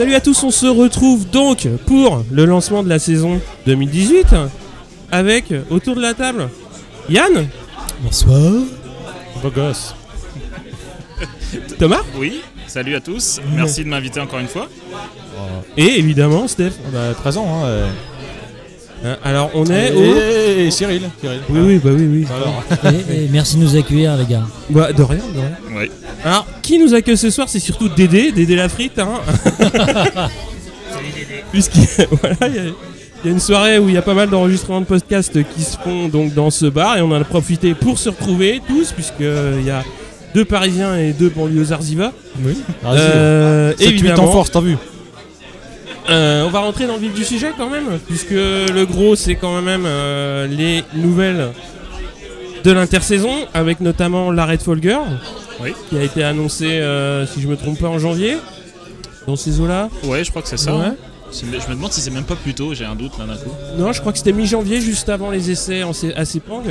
Salut à tous, on se retrouve donc pour le lancement de la saison 2018 avec autour de la table Yann, Bonsoir. Beau gosse. Thomas Oui, salut à tous. Merci de m'inviter encore une fois. et évidemment Steph. Bah, 13 ans, hein. Euh. Alors on est au... Et, et Cyril. Cyril. Oui, oui, bah oui, oui. Alors, Et, et merci de nous accueillir, les gars. Bah, de rien, de rien. Oui. Alors, qui nous accueille ce soir C'est surtout Dédé, Dédé la frite. Hein. Puisqu'il voilà, il y, a- y a une soirée où il y a pas mal d'enregistrements de podcasts qui se font donc dans ce bar et on en a profité pour se retrouver tous, puisqu'il y a deux Parisiens et deux banlieusards y va. oui. Euh, C'est 8 en évidemment, force, t'as vu euh, on va rentrer dans le vif du sujet quand même, puisque le gros c'est quand même euh, les nouvelles de l'intersaison, avec notamment l'arrêt de Folger, Oui. qui a été annoncé, euh, si je me trompe pas, en janvier, dans ces eaux-là. Ouais, je crois que c'est ça. Ouais. Je me demande si c'est même pas plus tôt, j'ai un doute là d'un coup. Non, je crois que c'était mi-janvier, juste avant les essais en C- à Sepang.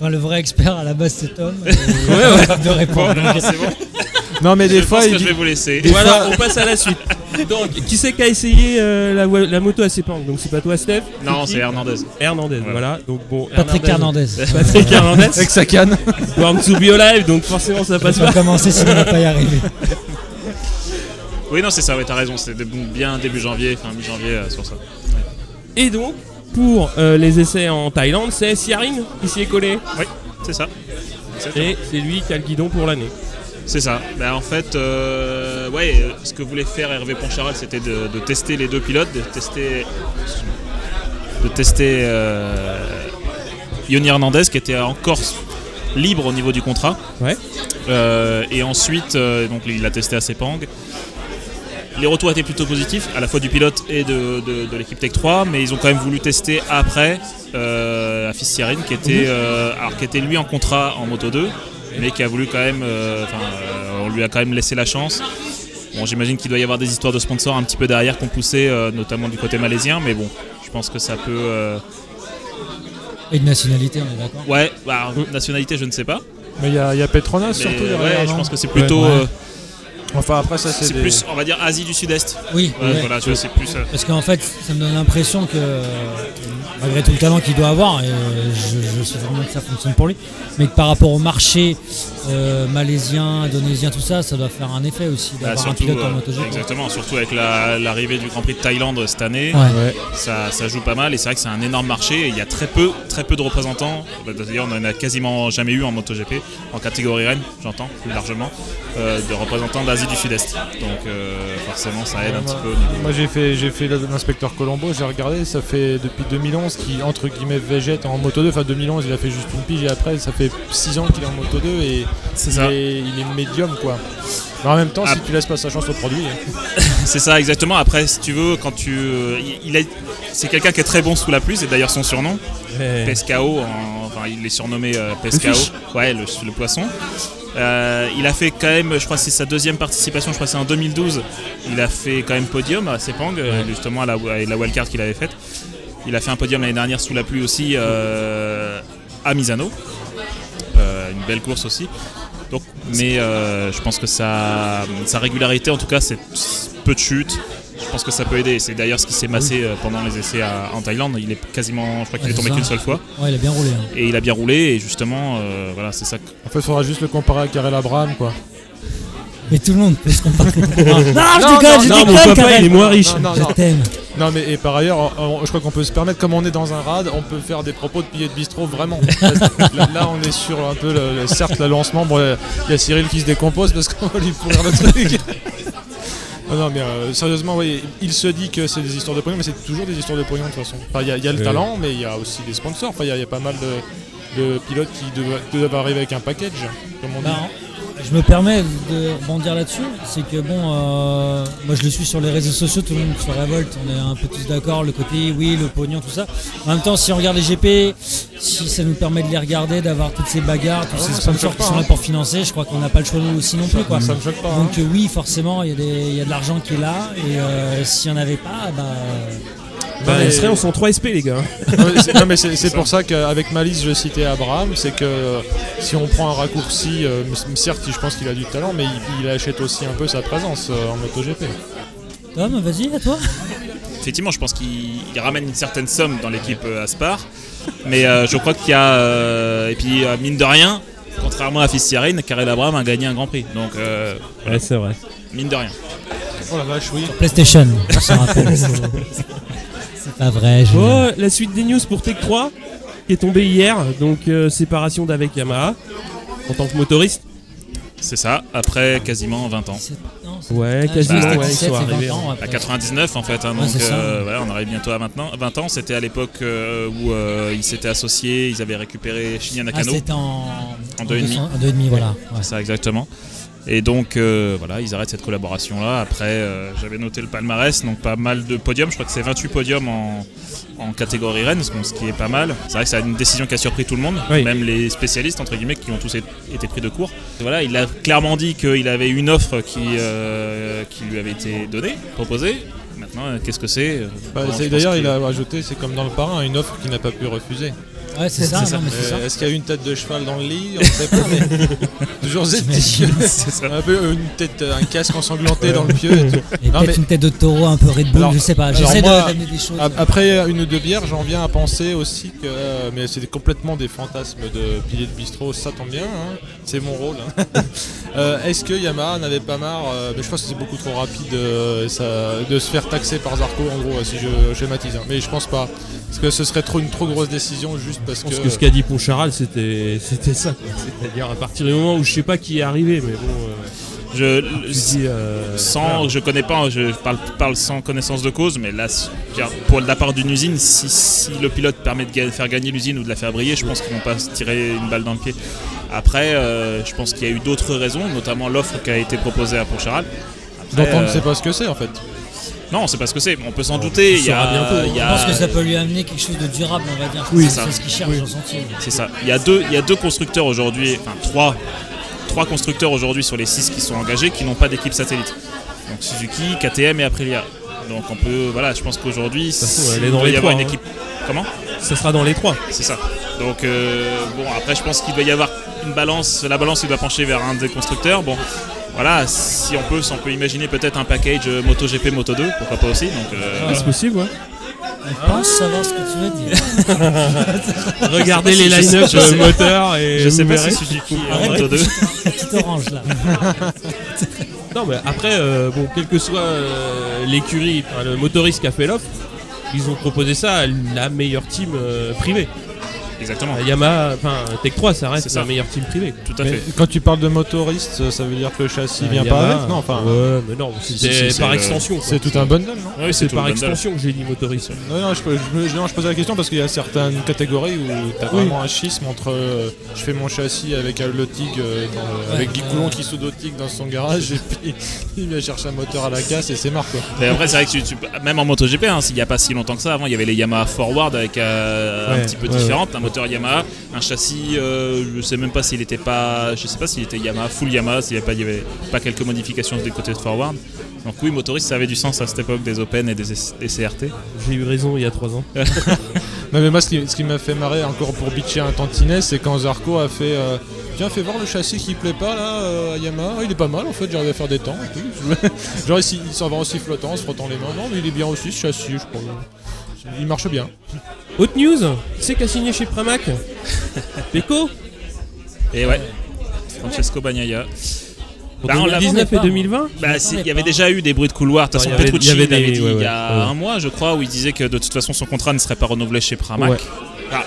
Enfin, le vrai expert à la base, c'est Tom. Et ouais. De répondre. Bon. Non, mais des je fois, pense il que je vais vous laisser. Voilà, on passe à la suite. Donc, qui c'est qui a essayé euh, la, moto à Sepang Donc, c'est pas toi, Steph? Non, c'est Hernandez. Hernandez. Voilà. Voilà. Donc, bon, Patrick Hernandez. Patrick Hernandez. avec sa canne. Born to be alive, donc forcément ça On passe va pas. commencer s'il ne va pas y arriver. Oui, non, c'est ça, ouais, t'as raison. C'était bien début janvier, fin mi-janvier euh, sur ça. Et donc, pour euh, les essais en Thaïlande, c'est Siarin qui s'y est collé? Oui, c'est ça. Exactement. Et c'est lui qui a le guidon pour l'année. C'est ça. Ben, en fait, euh, ouais, euh, ce que voulait faire Hervé Poncharal, c'était de, de tester les deux pilotes, de tester, de tester euh, Yoni Hernandez, qui était encore libre au niveau du contrat. Ouais. Euh, et ensuite, euh, donc il l'a testé à Sepang. Les retours étaient plutôt positifs, à la fois du pilote et de, de- de l'équipe Tech 3, mais ils ont quand même voulu tester après euh, Afis qui était, euh, alors, qui était lui en contrat en Moto 2, mais qui a voulu quand même, euh, enfin, euh, on lui a quand même laissé la chance. Bon, j'imagine qu'il doit y avoir des histoires de sponsors un petit peu derrière qu'on poussait, euh, notamment du côté malaisien, mais bon, je pense que ça peut. euh, Et de nationalité, on est d'accord Ouais, bah, nationalité, je ne sais pas. Mais il y a, il y a Petronas Mais, surtout ouais, je pense que c'est plutôt. Ouais. euh, Enfin, après, ça, c'est c'est des- plus, on va dire, Asie du Sud-Est. Oui, Ouais, ouais. voilà, tu vois, c'est plus. euh, Parce qu'en fait, ça me donne l'impression que, malgré tout le talent qu'il doit avoir, et euh, je, je sais vraiment que ça fonctionne pour lui, mais que par rapport au marché euh, malaisien, indonésien, tout ça, ça doit faire un effet aussi bah, d'avoir un surtout, pilote en euh, MotoGP. exactement, surtout avec la- l'arrivée du Grand Prix de Thaïlande cette année. Ouais. Ouais. ça, ça joue pas mal et c'est vrai que c'est un énorme marché et il y a très peu, très peu de représentants. Bah, D'ailleurs, on en a quasiment jamais eu en MotoGP, en catégorie Rennes, j'entends, plus largement, euh, de représentants d'Asie du Sud-Est. Donc euh, forcément, ça aide un petit peu au niveau. Moi j'ai fait j'ai fait l'inspecteur Colombo, j'ai regardé, ça fait depuis 2011 qu'il entre guillemets végète en moto 2, enfin 2011 il a fait juste une pige et après ça fait 6 ans qu'il est en moto 2 et C'est il ça, est, il est médium quoi. Mais en même temps Ah. si tu laisses pas sa chance au produit, hein. c'est ça exactement. Après, si tu veux, quand tu, euh, il- il est, c'est quelqu'un qui est très bon sous la pluie, c'est d'ailleurs son surnom. Pescao, en- enfin il est surnommé euh, Pescao, fish. ouais le, le poisson. Euh, il a fait quand même, je crois que c'est sa deuxième participation, je crois que c'est en 2012. Il a fait quand même podium à Sepang, justement à la, à la wildcard qu'il avait faite. Il a fait un podium l'année dernière sous la pluie aussi euh, à Misano. Euh, une belle course aussi. Donc, mais euh, je pense que sa, sa régularité, en tout cas, c'est peu de chutes. Je pense que ça peut aider. C'est d'ailleurs ce qui s'est massé pendant les essais à- en Thaïlande. Il est quasiment, je crois qu'il Ouais, est tombé qu'une seule fois. Ouais, il a bien roulé. hein. Et il a bien roulé. Et justement, euh, voilà, c'est ça. que- en fait il faudra juste le comparer à Karel Abraham quoi. Mais tout le monde peut se comparer. non, je déconne, je Non, mon déconne, papa Karel. il est moins riche. Non, non, Je t'aime. Non mais et par ailleurs, on- on- je crois qu'on peut se permettre, comme on est dans un rad, on peut faire des propos de pilier de bistrot vraiment. là, là, on est sur un peu, le, le- certes le lancement, bon il y a Cyril qui se décompose parce qu'on va lui pourrir le truc. non, non mais euh, sérieusement, oui, il se dit que c'est des histoires de pognon, mais c'est toujours des histoires de pognon de toute façon. Enfin, il y a, il y a le talent, mais il y a aussi des sponsors. Enfin, il y a- il y, a pas mal de, de pilotes qui doivent, doivent arriver avec un package, comme on dit. Je me permets de rebondir là-dessus. C'est que bon, euh, moi je le suis sur les réseaux sociaux, tout le monde se révolte. On est un peu tous d'accord, le côté oui, le pognon, tout ça. En même temps, si on regarde les GP, si ça nous permet de les regarder, d'avoir toutes ces bagarres, tous Ah ces ouais, sponsors qui sont là hein. pour financer, je crois qu'on n'a pas le choix nous aussi non plus. Quoi. Ça me choque pas. hein. Donc euh, oui, forcément, il y, a des- il y a de l'argent qui est là. Et euh, s'il n'y en avait pas, bah, Bah, mais- il serait en 103 SP, les gars. Non, mais c'est- pour ça qu'avec Malice je citais Abraham, c'est que euh, si on prend un raccourci, euh, certes je pense qu'il a du talent, mais il, il achète aussi un peu sa présence euh, en MotoGP. Tom, vas-y, à toi. Effectivement, je pense qu'il il ramène une certaine somme dans l'équipe euh, Aspar. Mais euh, je crois qu'il y a. euh, et puis, euh, mine de rien, contrairement à Fistiarine, Karel Abraham a gagné un grand prix. Donc, euh, Ouais, c'est vrai. mine de rien. Oh la vache, oui. PlayStation, je te rappelle. C'est pas vrai, je... Bon, la suite des news pour Tech 3 qui est tombée hier. Donc, euh, séparation d'avec Yamaha en tant que motoriste. C'est ça, après quasiment 20 ans. C'est- non, c'est- Ouais, quasiment. je sais pas, ouais, ils 17, sont c'est 20 arrivés. ans, après. À 99 en fait, hein, Ouais, donc euh, voilà, on arrive bientôt à maintenant 20 ans. C'était à l'époque euh, où euh, ils s'étaient associés, ils avaient récupéré Shinya Ah, Nakano. c'était en... En deux et demi. En deux et demi, voilà. Ouais. C'est ça exactement. Et donc euh, voilà, ils arrêtent cette collaboration là. Après, euh, j'avais noté le palmarès, donc pas mal de podiums. Je crois que c'est 28 podiums en, en catégorie Rennes, ce qui est pas mal. C'est vrai que c'est une décision qui a surpris tout le monde, Oui. même les spécialistes entre guillemets qui ont tous été pris de court. Voilà, il a clairement dit qu'il avait une offre qui, euh, qui lui avait été donnée, proposée. Maintenant, qu'est-ce que c'est Bah, D'ailleurs, que- il a rajouté, c'est comme dans le parrain, une offre qu'il n'a pas pu refuser. Ouais, c'est ça, ça. Euh, Est-ce qu'il y a eu une tête de cheval dans le lit? On sait pas, mais toujours ça. un peu une tête, un casque ensanglanté dans le pieu. Et tout. Et Non, peut-être mais- une tête de taureau un peu Red Bull, Alors- je sais pas. J'essaie de- des choses. Après une ou deux bières, j'en viens à penser aussi que, euh, mais c'est complètement des fantasmes de pilier de bistrot, ça tombe bien, hein, c'est mon rôle. hein. Euh, Est-ce que Yamaha n'avait pas marre, euh, mais je pense que c'est beaucoup trop rapide euh, ça- de se faire taxer par Zarco en gros, si je schématise, hein. mais je pense pas. Parce que ce serait trop une trop grosse décision juste parce Je que. pense que ce qu'a dit Poncharal, c'était c'était ça. C'est-à-dire à partir du moment où je sais pas qui est arrivé, mais bon. euh, Je, dis, euh, sans, voilà. je connais pas, je parle, parle sans connaissance de cause, mais là, pour la part d'une usine, si, si le pilote permet de faire gagner l'usine ou de la faire briller, je pense qu'ils vont pas se tirer une balle dans le pied. Après, euh, je pense qu'il y a eu d'autres raisons, notamment l'offre qui a été proposée à Poncharal. Après, dont on ne sait pas ce que c'est en fait. Non, on sait pas ce que c'est, mais on peut s'en douter. Il y a, saura bientôt. il y Je a- pense que ça peut lui amener quelque chose de durable, on va dire. Oui, c'est ce qu'il cherche Oui. C'est ça. Il y a deux, il y a deux constructeurs aujourd'hui, enfin trois, trois constructeurs aujourd'hui sur les six qui sont engagés qui n'ont pas d'équipe satellite. Donc Suzuki, KTM et Aprilia. Donc on peut, voilà, je pense qu'aujourd'hui, dans doit y avoir trois, une hein. équipe. Comment? Ça sera dans les trois. C'est ça. Donc euh, bon, après je pense qu'il doit y avoir une balance. La balance il doit pencher vers un des constructeurs. Bon, voilà, si on peut, si on peut imaginer peut-être un package euh, MotoGP, Moto2, pourquoi pas aussi. Donc euh, Ah, c'est possible, ouais. On pense savoir ce que tu veux dire. Regardez les si- line-up je euh, moteurs et je sais pas verrez. si Suzuki Moto2. la petite orange là. Non, mais après, euh, bon, quelle que soit euh, l'écurie, enfin, le motoriste qui a fait l'offre, ils ont proposé ça à la meilleure team euh, privée. Exactement. La Yamaha, enfin, Tech 3, ça reste la meilleure team privée. Tout à Mais fait. quand tu parles de motoriste, ça veut dire que le châssis vient La pas avec Non, enfin, Ouais, mais non, c'est par le- extension. quoi. c'est tout un bundle, non Oui, C'est par extension que j'ai dit motoriste. Non, non, je, je me- non, je pose la question parce qu'il y a certaines catégories où tu as Oui. vraiment un schisme entre euh, je fais mon châssis avec un le TIG, euh, dans le- Ouais, avec Guy. Coulon qui soude au TIG dans son garage et puis il vient chercher un moteur à la casse et c'est marre quoi. Mais après, c'est vrai que tu- tu- même en MotoGP, hein, s'il n'y a pas si longtemps que ça, avant il y avait les Yamaha Forward avec euh, un petit peu ouais, différentes, un moteur Yamaha, un châssis, euh, je sais même pas s'il était pas, je sais pas s'il était Yamaha, full Yamaha, s'il n'y avait, pas- avait quelques modifications du côté de Forward. Donc oui, motoriste, ça avait du sens à cette époque des Open et des, des CRT. J'ai eu raison il y a 3 ans. Non, mais moi ce qui, m'a fait marrer encore pour bitcher un tantinet c'est quand Zarco a fait euh, tiens fais voir le châssis qui plaît pas là euh, à Yamaha, Ah, il est pas mal en fait j'arrive à faire des temps et tout. Genre il s'en va aussi flottant en se frottant les mains, non mais il est bien aussi ce châssis je crois. Il marche bien. Autre news, qui c'est qui a signé chez Pramac Peko Et ouais, Francesco Bagnaia. Bah, on l'a- 2019 et pas, 2020 Bah, il y avait déjà eu des bruits de couloir. De toute façon, avait- Petrucci il y avait dit ouais, il y a ouais. un mois, je crois, où il disait que de toute façon son contrat ne serait pas renouvelé chez Pramac. Ouais. Ah,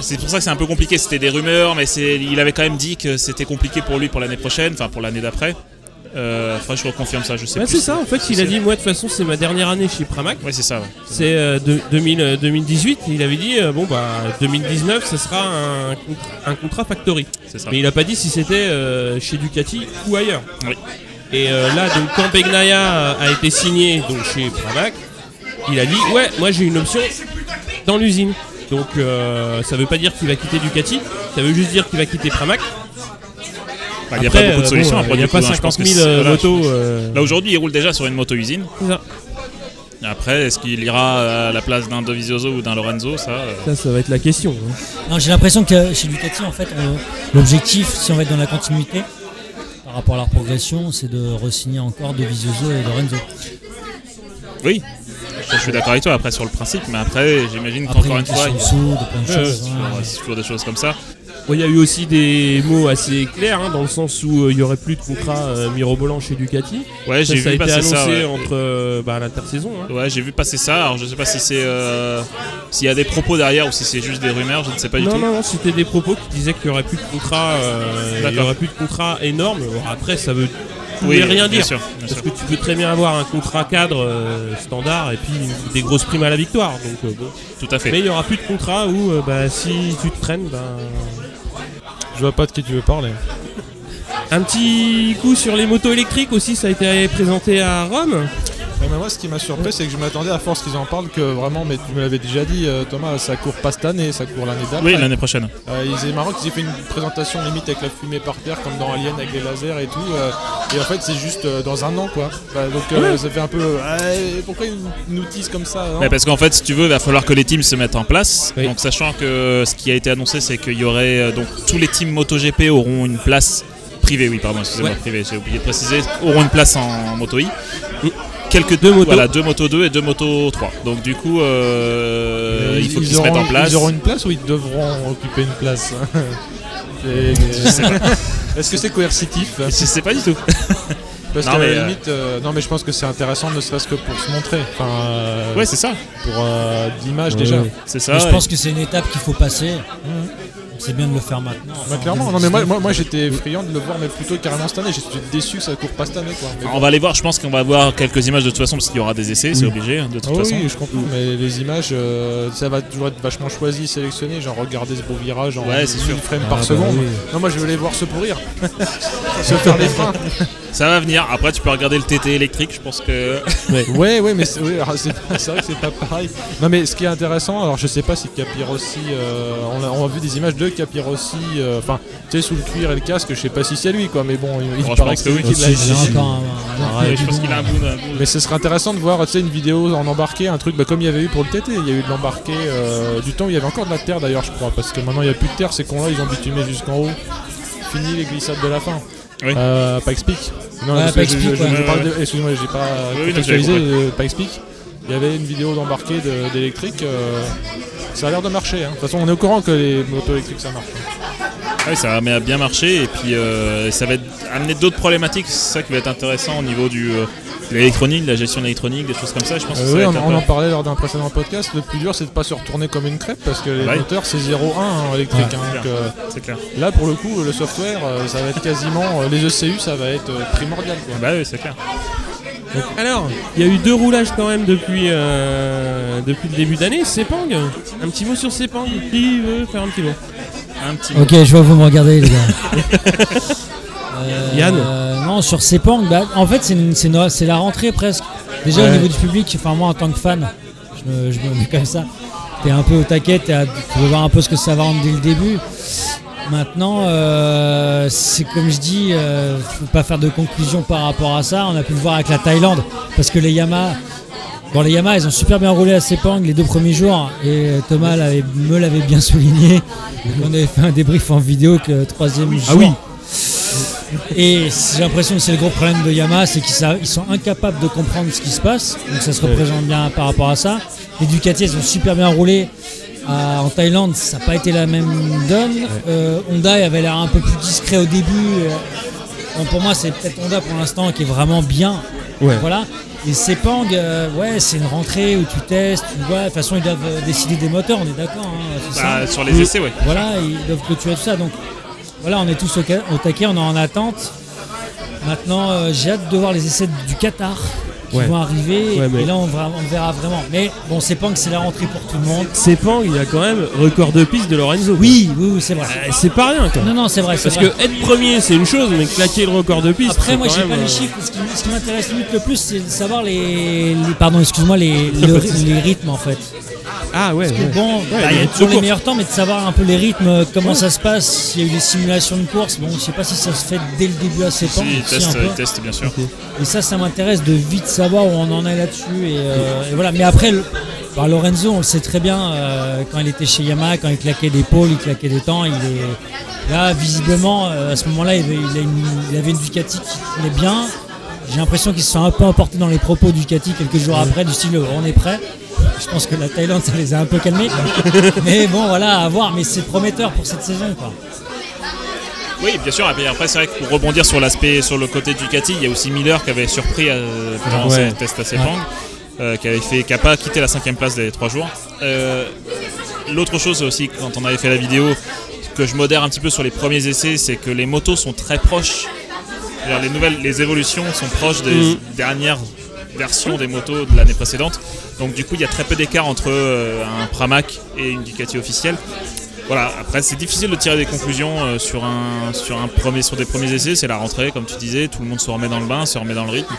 c'est pour ça que c'est un peu compliqué. C'était des rumeurs, mais c'est, il avait quand même dit que c'était compliqué pour lui pour l'année prochaine, enfin pour l'année d'après. Euh, faudrait que je reconfirme ça, je sais Bah, c'est ça, en fait, il a dit Moi, de toute façon, c'est ma dernière année chez Pramac. Ouais, c'est ça. ouais. C'est euh, de- 2000, euh, 2018. Il avait dit euh, Bon, bah, 2019, ce sera un, un contrat factory. C'est ça. Mais il a pas dit si c'était chez Ducati ou ailleurs. Oui. Et là, donc, quand Begnaia a été signé donc, chez Pramac, il a dit Ouais, moi j'ai une option dans l'usine. Donc euh, ça veut pas dire qu'il va quitter Ducati, ça veut juste dire qu'il va quitter Pramac. Bah, il n'y a pas beaucoup de euh, solutions. bon, il n'y a pas coup, hein, je pense 50 que 000 c'est- euh, voilà, motos. euh, Là aujourd'hui, il roule déjà sur une moto-usine. Après, est-ce qu'il ira à la place d'un Dovizioso ou d'un Lorenzo Ça, euh, ça, ça va être la question. hein. J'ai l'impression que chez Ducati, en fait, l'objectif, si on va être dans la continuité, par rapport à leur progression, c'est de re-signer encore De Vizioso et Lorenzo. Oui, je suis d'accord avec toi après sur le principe, mais après j'imagine qu'encore une il y a fois, il y a sous, de plein de Ouais, choses. ouais. c'est toujours des choses comme ça. Bon, Il y a eu aussi des mots assez clairs, hein, dans le sens où euh, il y aurait plus de contrat euh, mirobolant chez Ducati. Ouais, j'ai ça a vu été passer annoncé ça. ouais. entre euh, bah, l'intersaison. hein. Ouais, j'ai vu passer ça. Alors je sais pas si c'est euh, s'il y a des propos derrière ou si c'est juste des rumeurs, je ne sais pas du Non, tout. non, non, c'était des propos qui disaient qu'il y aurait plus de contrat, il y aurait plus de contrat énorme. Après, ça veut Oui, rien bien dire. sûr, Parce sûr. que tu peux très bien avoir un contrat cadre euh, standard et puis des grosses primes à la victoire. Donc, euh, bon. Tout à fait. Mais il y aura plus de contrat où euh, bah, si tu te traînes, bah, Je vois pas de qui tu veux parler. un petit coup sur les motos électriques aussi, ça a été présenté à Rome. Mais moi, ce qui m'a surpris, c'est que je m'attendais à force qu'ils en parlent que vraiment, mais tu me l'avais déjà dit, euh, Thomas, ça court pas cette année, ça court l'année d'après. Oui, l'année prochaine. Euh, ils c'est marrant qu'ils aient fait une présentation limite avec la fumée par terre, comme dans Alien avec les lasers et tout. euh, et en fait, c'est juste euh, dans un an, quoi. Bah, donc, euh, ça fait un peu. euh, pourquoi ils nous teasent comme ça hein Mais parce qu'en fait, si tu veux, il va falloir que les teams se mettent en place. Oui. Donc, sachant que ce qui a été annoncé, c'est qu'il y aurait euh, donc tous les teams MotoGP auront une place privée. Oui, pardon, excusez-moi, Ouais. privée. J'ai oublié de préciser, auront une place en, moto I. Quelques Deux motos. Voilà, deux motos 2 et deux motos 3. Donc du coup, euh, Ils- il faut ils qu'ils se mettent auront- en place. Ils auront une place ou ils devront occuper une place Est-ce que c'est coercitif Je sais pas du tout. Parce Non, qu'à mais, la euh, limite, euh, non mais je pense que c'est intéressant ne serait-ce que pour se montrer. Enfin, euh, Ouais, c'est ça. pour euh, l'image Ouais, déjà. ouais. C'est ça. Mais je ouais. pense que c'est une étape qu'il faut passer. C'est bien de le faire maintenant. Bah, clairement, en non mais moi, 2019. moi, moi, j'étais friand de le voir mais plutôt carrément cette année. J'étais déçu que ça court pas cette année quoi. Mais On bon. va aller voir, je pense qu'on va voir quelques images de toute façon parce qu'il y aura des essais, c'est obligé hein, de toute Ah oui, façon. oui, je comprends, mais les images, euh, ça va toujours être vachement choisi, sélectionné. Genre, regardez ce beau virage en Ouais, c'est sûr. 1000 frames Ah, par bah seconde. oui. Non, moi je veux les voir se pourrir, se faire les freins. Ça va venir. Après, tu peux regarder le TT électrique, je pense que. Ouais, ouais, mais c'est vrai que c'est pas pareil. Non, mais ce qui est intéressant, alors je sais pas si Capirossi, euh, on, a, on a vu des images de Capirossi, euh, enfin, tu sais, sous le cuir et le casque, je sais pas si c'est lui quoi, mais bon, il, il paraît que c'est lui qui l'a Ouais, je pense qu'il a un bout. un bout- Mais ce serait intéressant de voir tu sais, une vidéo en embarqué, un truc bah, comme il y avait eu pour le TT. Il y a eu de l'embarqué euh, du temps où il y avait encore de la terre d'ailleurs, je crois, parce que maintenant il n'y a plus de terre, ces cons-là ils ont bitumé jusqu'en haut. Fini les glissades de la fin. Oui. Euh, Pikes Peak. Non, Ouais, Pikes Peak, ouais. de- Excuse-moi, j'ai pas Oui, contextualisé euh, Pikes Peak. Il y avait une vidéo d'embarqué de- d'électrique. euh, ça a l'air de marcher. hein. De toute façon, on est au courant que les motos électriques ça marche. Ouais, ça va bien marcher et puis euh, ça va être- amener d'autres problématiques. C'est ça qui va être intéressant au niveau du euh, de l'électronique, de la gestion électronique, des choses comme ça. Je pense que ça oui, va on, être en parlait lors d'un précédent podcast. Le plus dur, c'est de pas se retourner comme une crêpe parce que les Ouais. moteurs, c'est 0,1 hein, électrique. Ouais. hein, donc, C'est clair. là, pour le coup, le software, ça va être quasiment. les ECU, ça va être primordial. Quoi. Bah oui, c'est clair. Alors, il y a eu deux roulages quand même depuis, euh, depuis le début d'année. Sepang, un petit mot sur Sepang. Qui veut faire un petit mot Un petit. Ok, je vois que vous me regardez, les gars. Euh, Yann euh, Non, sur Sepang, bah, en fait, c'est la rentrée presque. Déjà, Ouais. au niveau du public, enfin, moi en tant que fan, je me, je me mets comme ça. T'es un peu au taquet, tu veux voir un peu ce que ça va rendre dès le début. Maintenant, euh, c'est comme je dis, euh, faut pas faire de conclusion par rapport à ça. On a pu le voir avec la Thaïlande, parce que les Yamaha, bon, les Yamaha, ils ont super bien roulé à Sepang les deux premiers jours, et Thomas l'avait- me l'avait bien souligné. On avait fait un débrief en vidéo que le troisième jour. Ah oui. Et j'ai l'impression que c'est le gros problème de Yamaha, c'est qu'ils sont incapables de comprendre ce qui se passe. Donc ça se représente bien par rapport à ça. Les Ducati, elles ont super bien roulé. À- en Thaïlande, ça n'a pas été la même donne. Euh, Honda avait l'air un peu plus discret au début. Euh, bon, pour moi, c'est peut-être Honda pour l'instant qui est vraiment bien. Ouais. Voilà. Et Sepang, euh, ouais, c'est une rentrée où tu testes, tu vois. De toute façon, ils doivent décider des moteurs, on est d'accord. hein, Bah, sur les essais, ouais. voilà, ils doivent clôturer tout ça. Donc voilà, on est tous au, ca- au taquet, on est en attente. Maintenant, euh, j'ai hâte de voir les essais du Qatar qui Ouais. vont arriver. Ouais, mais- Et là, on, verra- on verra vraiment. Mais bon, c'est pas que c'est la rentrée pour tout le monde. Sepang, il y a quand même record de piste de Lorenzo. Oui, oui, oui, c'est vrai. Euh, c'est pas rien quoi. Non, non, c'est vrai. c'est Parce vrai. que être premier c'est une chose, mais claquer le record de piste. Après, moi, quand j'ai pas euh, les chiffres. Ce qui, ce qui m'intéresse limite le plus, c'est de savoir les, les- pardon, excuse-moi, les, le- les rythmes en fait. Ah ouais. ouais. Bon, bah, il y il y a toujours les course. meilleurs temps, mais de savoir un peu les rythmes, euh, comment ça se passe, s'il y a eu des simulations de course. Bon, je sais pas si ça se fait dès le début à 7 ans. Si, si, un testent, peu. testent, bien sûr. Et ça, ça m'intéresse de vite savoir où on en est là-dessus. Et, euh, et voilà. Mais après, le- bah, Lorenzo, on le sait très bien, euh, quand il était chez Yamaha, quand il claquait des pôles, il claquait des temps, il est là visiblement euh, à ce moment-là, il avait, il une, il avait une Ducati qui est bien. j'ai l'impression qu'ils se sont un peu emportés dans les propos du Ducati quelques jours après, du style on est prêt. Je pense que la Thaïlande, ça les a un peu calmés. mais bon, voilà, à voir. Mais c'est prometteur pour cette saison. Quoi. Oui, bien sûr. Et après, c'est vrai que pour rebondir sur l'aspect, sur le côté Ducati, il y a aussi Miller qui avait surpris euh, pendant Ouais. ses tests à Sepang, euh, qui avait fait, qui a pas quitté la cinquième place des trois jours. Euh, L'autre chose aussi, quand on avait fait la vidéo, que je modère un petit peu sur les premiers essais, c'est que les motos sont très proches. Les nouvelles, les évolutions sont proches des Mhm. dernières versions des motos de l'année précédente. Donc du coup, il y a très peu d'écart entre euh, un Pramac et une Ducati officielle. Voilà, après c'est difficile de tirer des conclusions euh, sur, un, sur, un premier, sur des premiers essais, c'est la rentrée comme tu disais, tout le monde se remet dans le bain, se remet dans le rythme.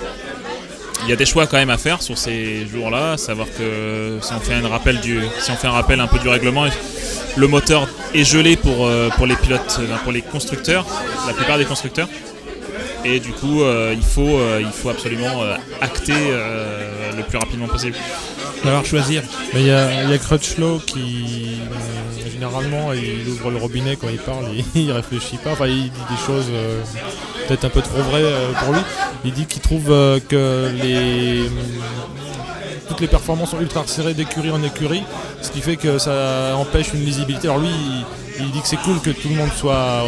Il y a des choix quand même à faire sur ces jours-là, savoir que si on fait un rappel, du, si on fait un, rappel un peu du règlement, le moteur est gelé pour, euh, pour les pilotes, euh, pour les constructeurs, la plupart des constructeurs. Et du coup, il, faut, il faut absolument acter le plus rapidement possible. Falloir choisir. Il y a, y a Crutchlow qui, généralement, il ouvre le robinet quand il parle, il, il réfléchit pas, enfin il dit des choses euh, peut-être un peu trop vraies euh, pour lui. Il dit qu'il trouve euh, que les, toutes les performances sont ultra resserrées d'écurie en écurie, ce qui fait que ça empêche une lisibilité. Alors lui, il, dit que c'est cool que tout le monde soit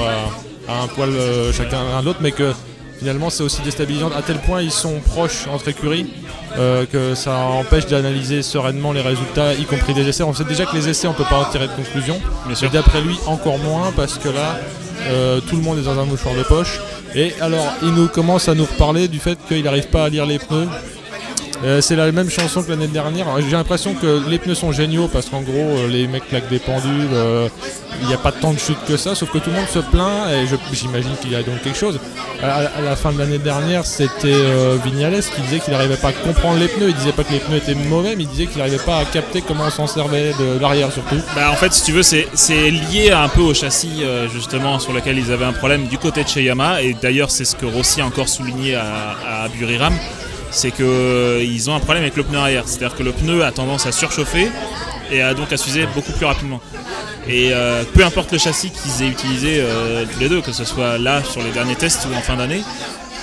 à un poil chacun l'un l'autre, mais que finalement c'est aussi déstabilisant à tel point ils sont proches entre écuries euh, que ça empêche d'analyser sereinement les résultats, y compris des essais. On sait déjà que les essais, on peut pas en tirer de conclusion. Sûr. d'après lui, encore moins, parce que là, euh, tout le monde est dans un mouchoir de poche. Et alors, il nous commence à nous reparler du fait qu'il n'arrive pas à lire les pneus. Euh, c'est la même chanson que l'année dernière. J'ai l'impression que les pneus sont géniaux parce qu'en gros, euh, les mecs claquent des pendules. euh, Il n'y a pas tant de chutes que ça, sauf que tout le monde se plaint et j'imagine qu'il y a donc quelque chose. À, la fin de l'année dernière, c'était Vignales qui disait qu'il n'arrivait pas à comprendre les pneus. Il disait pas que les pneus étaient mauvais, mais il disait qu'il n'arrivait pas à capter comment on s'en servait de l'arrière surtout. Bah, en fait, si tu veux, c'est lié un peu au châssis justement sur lequel ils avaient un problème du côté de chez Yamaha. Et d'ailleurs, c'est ce que Rossi a encore souligné à Buriram. C'est qu'ils ont un problème avec le pneu arrière. C'est-à-dire que le pneu a tendance à surchauffer et a donc à s'user beaucoup plus rapidement. Et euh, peu importe le châssis qu'ils aient utilisé euh, tous les deux, que ce soit là sur les derniers tests ou en fin d'année.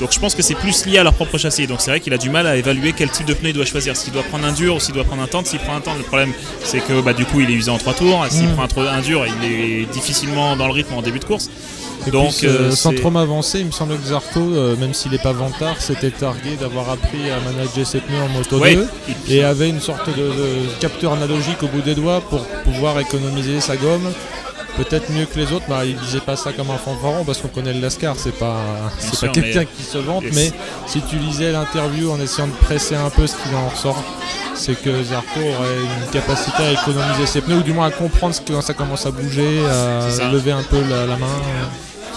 Donc je pense que c'est plus lié à leur propre châssis. Donc c'est vrai qu'il a du mal à évaluer quel type de pneu il doit choisir. S'il doit prendre un dur ou s'il doit prendre un tendre. S'il prend un tendre, le problème c'est que bah, du coup il est usé en trois tours. S'il Mm. prend un dur, il est difficilement dans le rythme en début de course. Et Donc, puis, euh, euh, sans trop m'avancer, il me semble que Zarco, euh, même s'il n'est pas vantard, s'était targué d'avoir appris à manager ses pneus en Moto Ouais, 2 et avait une sorte de, de capteur analogique au bout des doigts pour pouvoir économiser sa gomme. Peut-être mieux que les autres, bah, il disait pas ça comme un fanfaron parce qu'on connaît le Lascar, c'est pas, c'est pas quelqu'un mais- qui se vante, mais si tu lisais l'interview en essayant de presser un peu ce qu'il en ressort, c'est que Zarco aurait une capacité à économiser ses pneus ou du moins à comprendre ce que, quand ça commence à bouger, à lever un peu la, la main.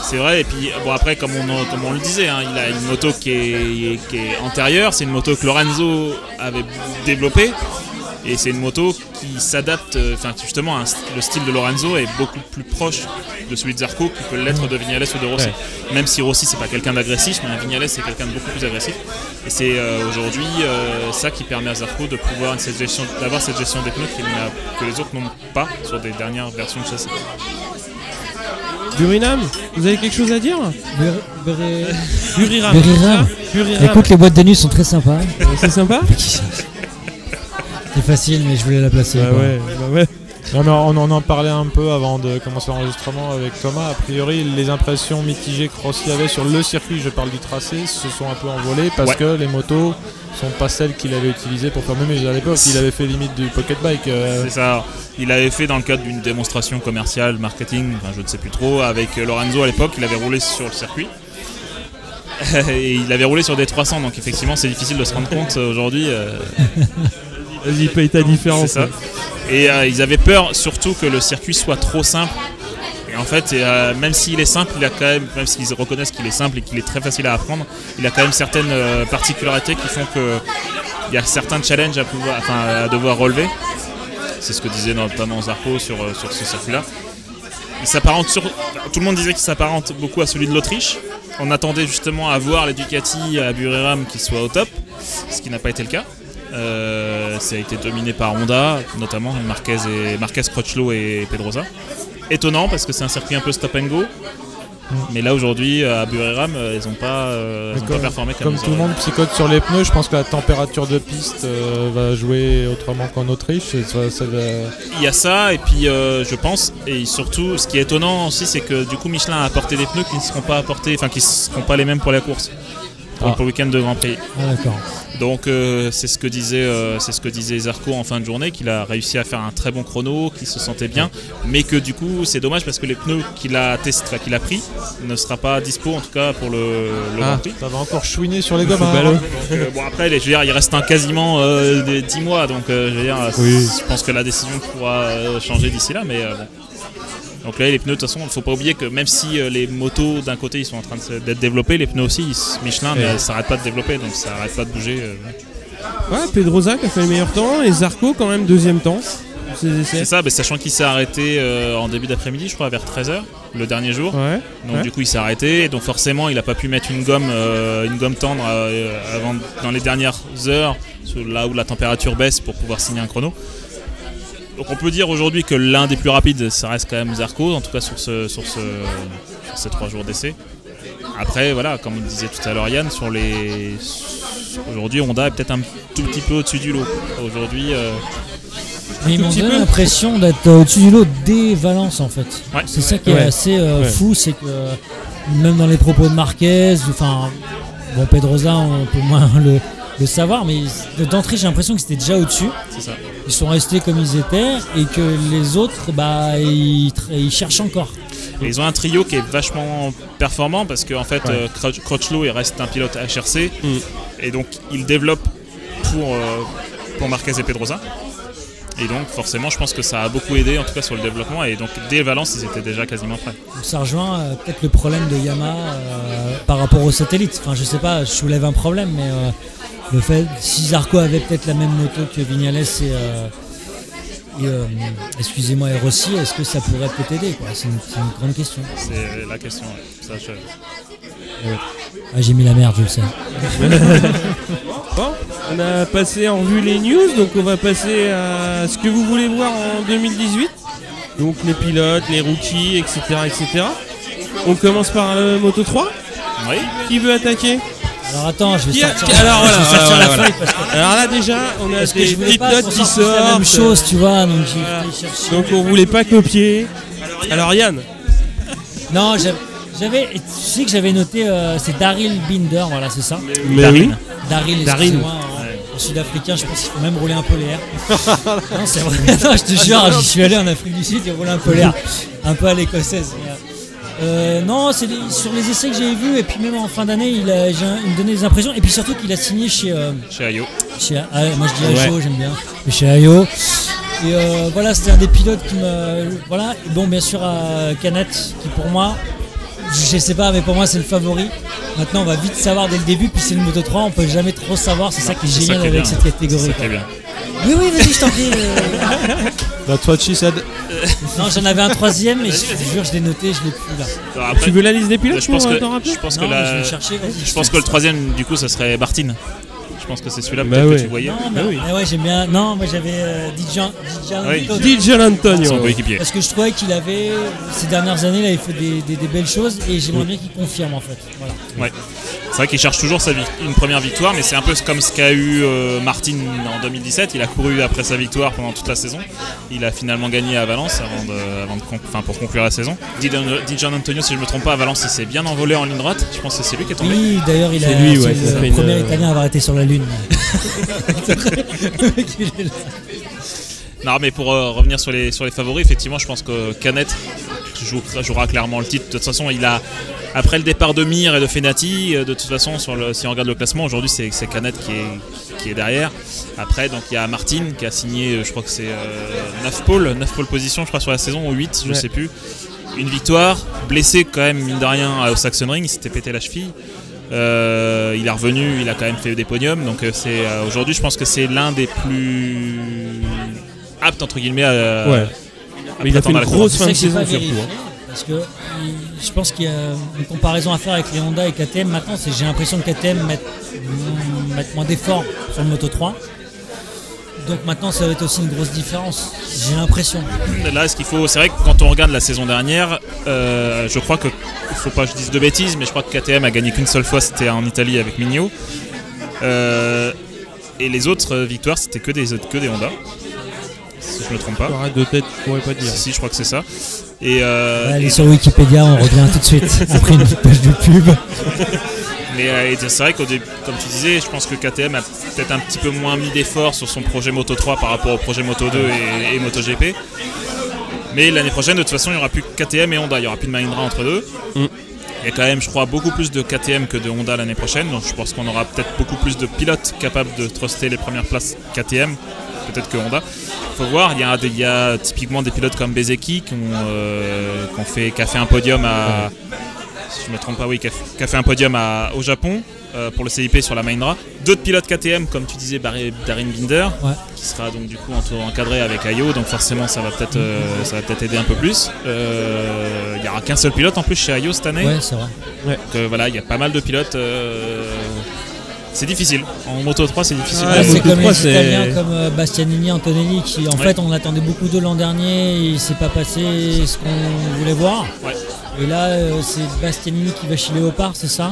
C'est vrai, et puis bon après comme on, comme on le disait, hein, il a une moto qui est, qui est antérieure, c'est une moto que Lorenzo avait développée, et c'est une moto qui s'adapte, euh, enfin justement le style de Lorenzo est beaucoup plus proche de celui de Zarco peut l'être de Vignales ou de Rossi. Même si Rossi c'est pas quelqu'un d'agressif, mais Vignales c'est quelqu'un de beaucoup plus agressif. Et c'est euh, aujourd'hui euh, ça qui permet à Zarco de pouvoir d'avoir cette gestion des pneus que les autres n'ont pas sur des dernières versions de châssis. Burinam, vous avez quelque chose à dire Bur- Bur- Buriram. Écoute, les boîtes de nuit sont très sympas. c'est sympa C'est facile, mais je voulais la placer. Bah quoi. ouais, bah ouais. Non, mais on en en parlait un peu avant de commencer l'enregistrement avec Thomas. A priori, les impressions mitigées que Rossi avait sur le circuit, je parle du tracé, se sont un peu envolées parce Ouais. que les motos sont pas celles qu'il avait utilisées pour faire même à l'époque. Il avait fait limite du pocket bike. euh, C'est ça. Il avait fait dans le cadre d'une démonstration commerciale, marketing, enfin, je ne sais plus trop, avec Lorenzo à l'époque. Il avait roulé sur le circuit. Et il avait roulé sur des 300, donc effectivement c'est difficile de se rendre compte aujourd'hui. euh, Vas-y, paye ta différence. ça. Et euh, ils avaient peur surtout que le circuit soit trop simple. Et en fait, et, euh, même s'il est simple, il a quand même, même s'ils reconnaissent qu'il est simple et qu'il est très facile à apprendre, il a quand même certaines euh, particularités qui font que il y a certains challenges à, pouvoir, enfin, à devoir relever. C'est ce que disait notamment Zarco sur, euh, sur ce circuit-là. Tout le monde disait qu'il s'apparente beaucoup à celui de l'Autriche. On attendait justement à voir les Ducati à Buriram qui soient au top, ce qui n'a pas été le cas. Euh, ça a été dominé par Honda, notamment Marquez, et, Marquez Crutchlow et Pedrosa. Étonnant parce que c'est un circuit un peu stop and go. Mais là aujourd'hui à Buriram, euh, ils n'ont pas, euh, ils ont comme- pas performé comme, Comme tout le monde psychote sur les pneus, je pense que la température de piste euh, va jouer autrement qu'en Autriche. et ça- ça va- Il y a ça, et puis euh, je pense, et surtout, ce qui est étonnant aussi, c'est que du coup Michelin a apporté des pneus qui ne seront pas apportés, enfin qui ne seront pas les mêmes pour la course, pour, Ah. pour le week-end de Grand Prix. Ah, d'accord. Donc euh, c'est ce que disait, euh, c'est ce que disait Zarco en fin de journée, qu'il a réussi à faire un très bon chrono, qu'il se sentait bien, mais que du coup c'est dommage parce que les pneus qu'il a testé, qu'il a pris, ne sera pas dispo en tout cas pour le, le Ah, Grand Prix. ça va encore chouiner sur les gommes. hein. Donc, euh, bon après, les- je veux dire, il reste un quasiment euh, des 10 mois, donc euh, je veux dire, Oui. je pense que la décision pourra euh, changer d'ici là, mais euh, bon. Donc là, les pneus, de toute façon, il ne faut pas oublier que même si euh, les motos d'un côté ils sont en train d'être développés, les pneus aussi, ils- Michelin ne s'arrête pas de développer, donc ça n'arrête pas de bouger. euh. Ouais, Pedroza qui a fait le meilleur temps et Zarco quand même deuxième temps. C'est ça, sachant qu'il s'est arrêté euh, en début d'après-midi, je crois, vers 13h, le dernier jour. Ouais. Donc Ouais. du coup il s'est arrêté, et donc forcément il n'a pas pu mettre une gomme, euh, une gomme tendre euh, avant, dans les dernières heures, là où la température baisse pour pouvoir signer un chrono. Donc on peut dire aujourd'hui que l'un des plus rapides, ça reste quand même Zarco, en tout cas sur, ce, sur, ce, sur ces trois jours d'essai. Après voilà, comme on disait tout à l'heure Yann, sur les aujourd'hui Honda est peut-être un tout petit peu au-dessus du lot. Aujourd'hui, euh, Mais ils m'ont petit donné peu. l'impression d'être euh, au-dessus du lot dès Valence en fait. Ouais. C'est ça qui Ouais. est assez euh, Ouais. fou, c'est que même dans les propos de Marquez, enfin, bon Pedrosa on peut moins le, le savoir, mais d'entrée j'ai l'impression que c'était déjà au-dessus. c'est ça. Ils sont restés comme ils étaient et que les autres, bah, ils, tra- ils cherchent encore. Et ils ont un trio qui est vachement performant parce qu'en fait, Ouais. euh, Crutchlow il reste un pilote HRC Mm. et donc il développe pour, euh, pour Marquez et Pedrosa. Et donc forcément, je pense que ça a beaucoup aidé en tout cas sur le développement et donc dès Valence, ils étaient déjà quasiment prêts. Ça rejoint euh, peut-être le problème de Yamaha euh, par rapport aux satellites. Enfin, je sais pas, je soulève un problème, mais euh, le fait, si Zarco avait peut-être la même moto que Vignales et, euh, et, euh, excusez-moi, et Rossi, est-ce que ça pourrait peut-être aider quoi? C'est une, grande question. C'est la question. Ça, je- Ah, j'ai mis la merde, je le sais. Bon, on a passé en revue les news, donc on va passer à ce que vous voulez voir en 2018. Donc les pilotes, les rookies, etc. etc. On commence par le Moto 3. Oui. Qui veut attaquer? Alors attends, je vais sortir, alors, voilà, je vais sortir voilà, la voilà. feuille parce que, Alors là déjà, on a des je voulais petites notes qui sorte la même sortent. chose, tu vois, donc j'ai. Donc on voulait pas copier. Alors Yann, Non, j'avais- tu sais que j'avais noté, euh, c'est Daryl Binder, voilà, c'est ça. mais Daryl. oui. Daryl, en, en sud-africain, je pense qu'il faut même rouler un peu l'air. non, c'est vrai, non, je te jure, j'y suis allé en Afrique du Sud et rouler un peu l'air, un peu à l'écossaise. mais, euh, non, c'est sur les essais que j'ai vus, et puis même en fin d'année, il, a- il me donnait des impressions, et puis surtout qu'il a signé chez. euh, Chez Ayo. chez ah, moi je dis Ayo, j'aime bien, mais chez Ayo. Et euh, voilà, c'était un des pilotes qui me. Voilà, et bon, bien sûr, à Canet, qui pour moi, je sais pas, mais pour moi, c'est le favori. Maintenant, on va vite savoir dès le début, puis c'est le Moto 3, on peut jamais trop savoir, c'est ça qui est génial avec cette catégorie. Oui, oui, vas-y, je t'en prie. That's what she said. non, j'en avais un troisième, mais je te jure, je l'ai noté, je l'ai plus là. Alors après, Tu veux la liste des pilotes je pense pour euh, que, t'en rappeler je pense Non, que mais je vais le chercher, vas-y. je pense que le troisième du coup, ça serait Martin. Je pense que c'est celui-là Bah peut-être ouais. que tu voyais. Non, mais, Ah oui. mais ouais, j'aime bien. Non, moi j'avais euh, DJ, Oui. Antonio. DJ Antonio. Son coéquipier. Parce que je trouvais qu'il avait, ces dernières années, là, il fait des, des- des belles choses et j'aimerais bien qu'il confirme en fait. Voilà. Ouais. C'est vrai qu'il cherche toujours sa une première victoire, mais c'est un peu comme ce qu'a eu euh, Martin en 2017. Il a couru après sa victoire pendant toute la saison. Il a finalement gagné à Valence avant de, avant de con- enfin, pour conclure la saison. Dijon Antonio, si je ne me trompe pas, à Valence, il s'est bien envolé en ligne droite. Je pense que c'est lui qui est tombé. Oui, d'ailleurs, il a C'est lui, ouais, fait le une, premier euh, Italien à avoir été sur la Lune. Est. Non, mais pour euh, revenir sur les, sur les favoris, effectivement, je pense que Canet joue- jouera clairement le titre. De toute façon, il a, après le départ de Mir et de Fenati, euh, de toute façon, sur le, si on regarde le classement, aujourd'hui, c'est Canet qui est, qui est derrière. Après, donc il y a Martin qui a signé, euh, je crois que c'est euh, 9 pôles, 9 pôles position, je crois, sur la saison, ou 8, je Ouais. sais plus. Une victoire, blessé quand même, mine de rien, au Saxon Ring, il s'était pété la cheville. Euh, il est revenu, il a quand même fait des podiums. Donc euh, c'est euh, aujourd'hui, je pense que c'est l'un des plus aptes entre guillemets à. Ouais. à Mais il a fait une grosse fin de saison surtout. vérifié, hein. Parce que il- je pense qu'il y a une comparaison à faire avec les Honda et KTM. Maintenant, c'est j'ai l'impression que KTM met, moins d'efforts sur le Moto 3. Donc maintenant, ça va être aussi une grosse différence. J'ai l'impression. Là, ce qu'il faut, c'est vrai que quand on regarde la saison dernière, euh, je crois que, faut pas que je dise de bêtises, mais je crois que KTM a gagné qu'une seule fois, c'était en Italie avec Mignot. Euh, et les autres victoires, c'était que des, que des Honda. Si je me trompe pas. De tête, je pourrais pas dire. Si, si, je crois que c'est ça. Et, euh, Allez et- sur Wikipédia, on revient tout de suite. Après une petite page de pub. Mais euh, c'est vrai qu'au début, comme tu disais, je pense que KTM a peut-être un petit peu moins mis d'efforts sur son projet Moto 3 par rapport au projet Moto 2 et, et MotoGP. Mais l'année prochaine, de toute façon, il n'y aura plus que KTM et Honda. Il n'y aura plus de Mahindra entre deux. Mm. Il y a quand même, je crois, beaucoup plus de KTM que de Honda l'année prochaine. Donc je pense qu'on aura peut-être beaucoup plus de pilotes capables de truster les premières places KTM, peut-être que Honda. faut voir, il y, a des- il y a typiquement des pilotes comme Bezeki qui ont, euh, qui ont fait, qui a fait un podium à. Si je me trompe pas, oui, qui a, qui a fait un podium à- au Japon euh, pour le CIP sur la Mahindra. D'autres pilotes KTM, comme tu disais, Barry- Darin Binder, Ouais. qui sera donc du coup en- encadré avec Ayo, donc forcément ça va peut-être euh, ça va peut-être aider un peu plus. Il n'y aura qu'un seul pilote en plus chez Ayo cette année. Ouais, c'est vrai. Donc voilà, il y a pas mal de pilotes. C'est difficile. En Moto 3, c'est difficile. Ouais, c'est comme 3, les c'est- Italiens comme euh, Bastianini, Antonelli, qui en Ouais. fait on attendait beaucoup d'eux l'an dernier, et il s'est pas passé ce qu'on voulait voir. Ouais. Et là, euh, c'est Bastianini qui va chez Léopard, c'est ça?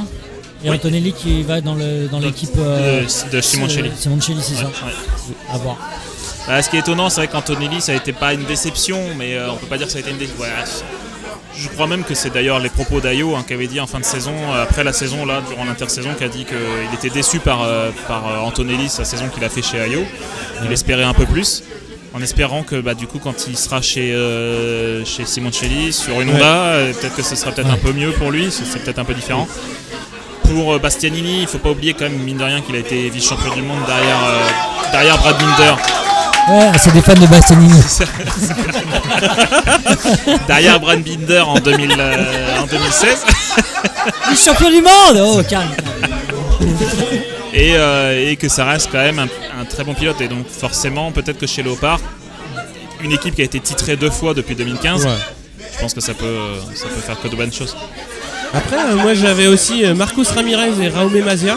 Et Oui. Antonelli qui va dans le dans l'équipe euh, de, de Simoncelli. Simoncelli, c'est Ouais, ça. ouais. À voir. Bah, ce qui est étonnant, c'est vrai qu'Antonelli, ça a été pas une déception, mais euh, on peut pas dire que ça a été une déception. Je crois même que c'est d'ailleurs les propos d'Ayo hein, qui avait dit en fin de saison, euh, après la saison, là, durant l'intersaison, qui a dit qu'il était déçu par, euh, par euh, Antonelli, sa saison qu'il a fait chez Ayo. Il espérait un peu plus. En espérant que bah, du coup quand il sera chez, euh, chez Simoncelli sur une. Honda, peut-être que ce sera peut-être Ouais. un peu mieux pour lui, c'est peut-être un peu différent. Pour Bastianini, il faut pas oublier quand même, mine de rien, qu'il a été vice-champion du monde derrière, euh, derrière Brad Binder. Ouais, c'est des fans de Bastianini. derrière Brad Binder en, 2000, euh, en 2016. Le champion du monde Oh, calme. et, euh, et que ça reste quand même un, un très bon pilote. Et donc forcément, peut-être que chez Léopard, une équipe qui a été titrée deux fois depuis 2015, Ouais. je pense que ça peut, ça peut faire que de bonnes choses. Après, euh, moi j'avais aussi euh, Marcos Ramirez et Raume Mazia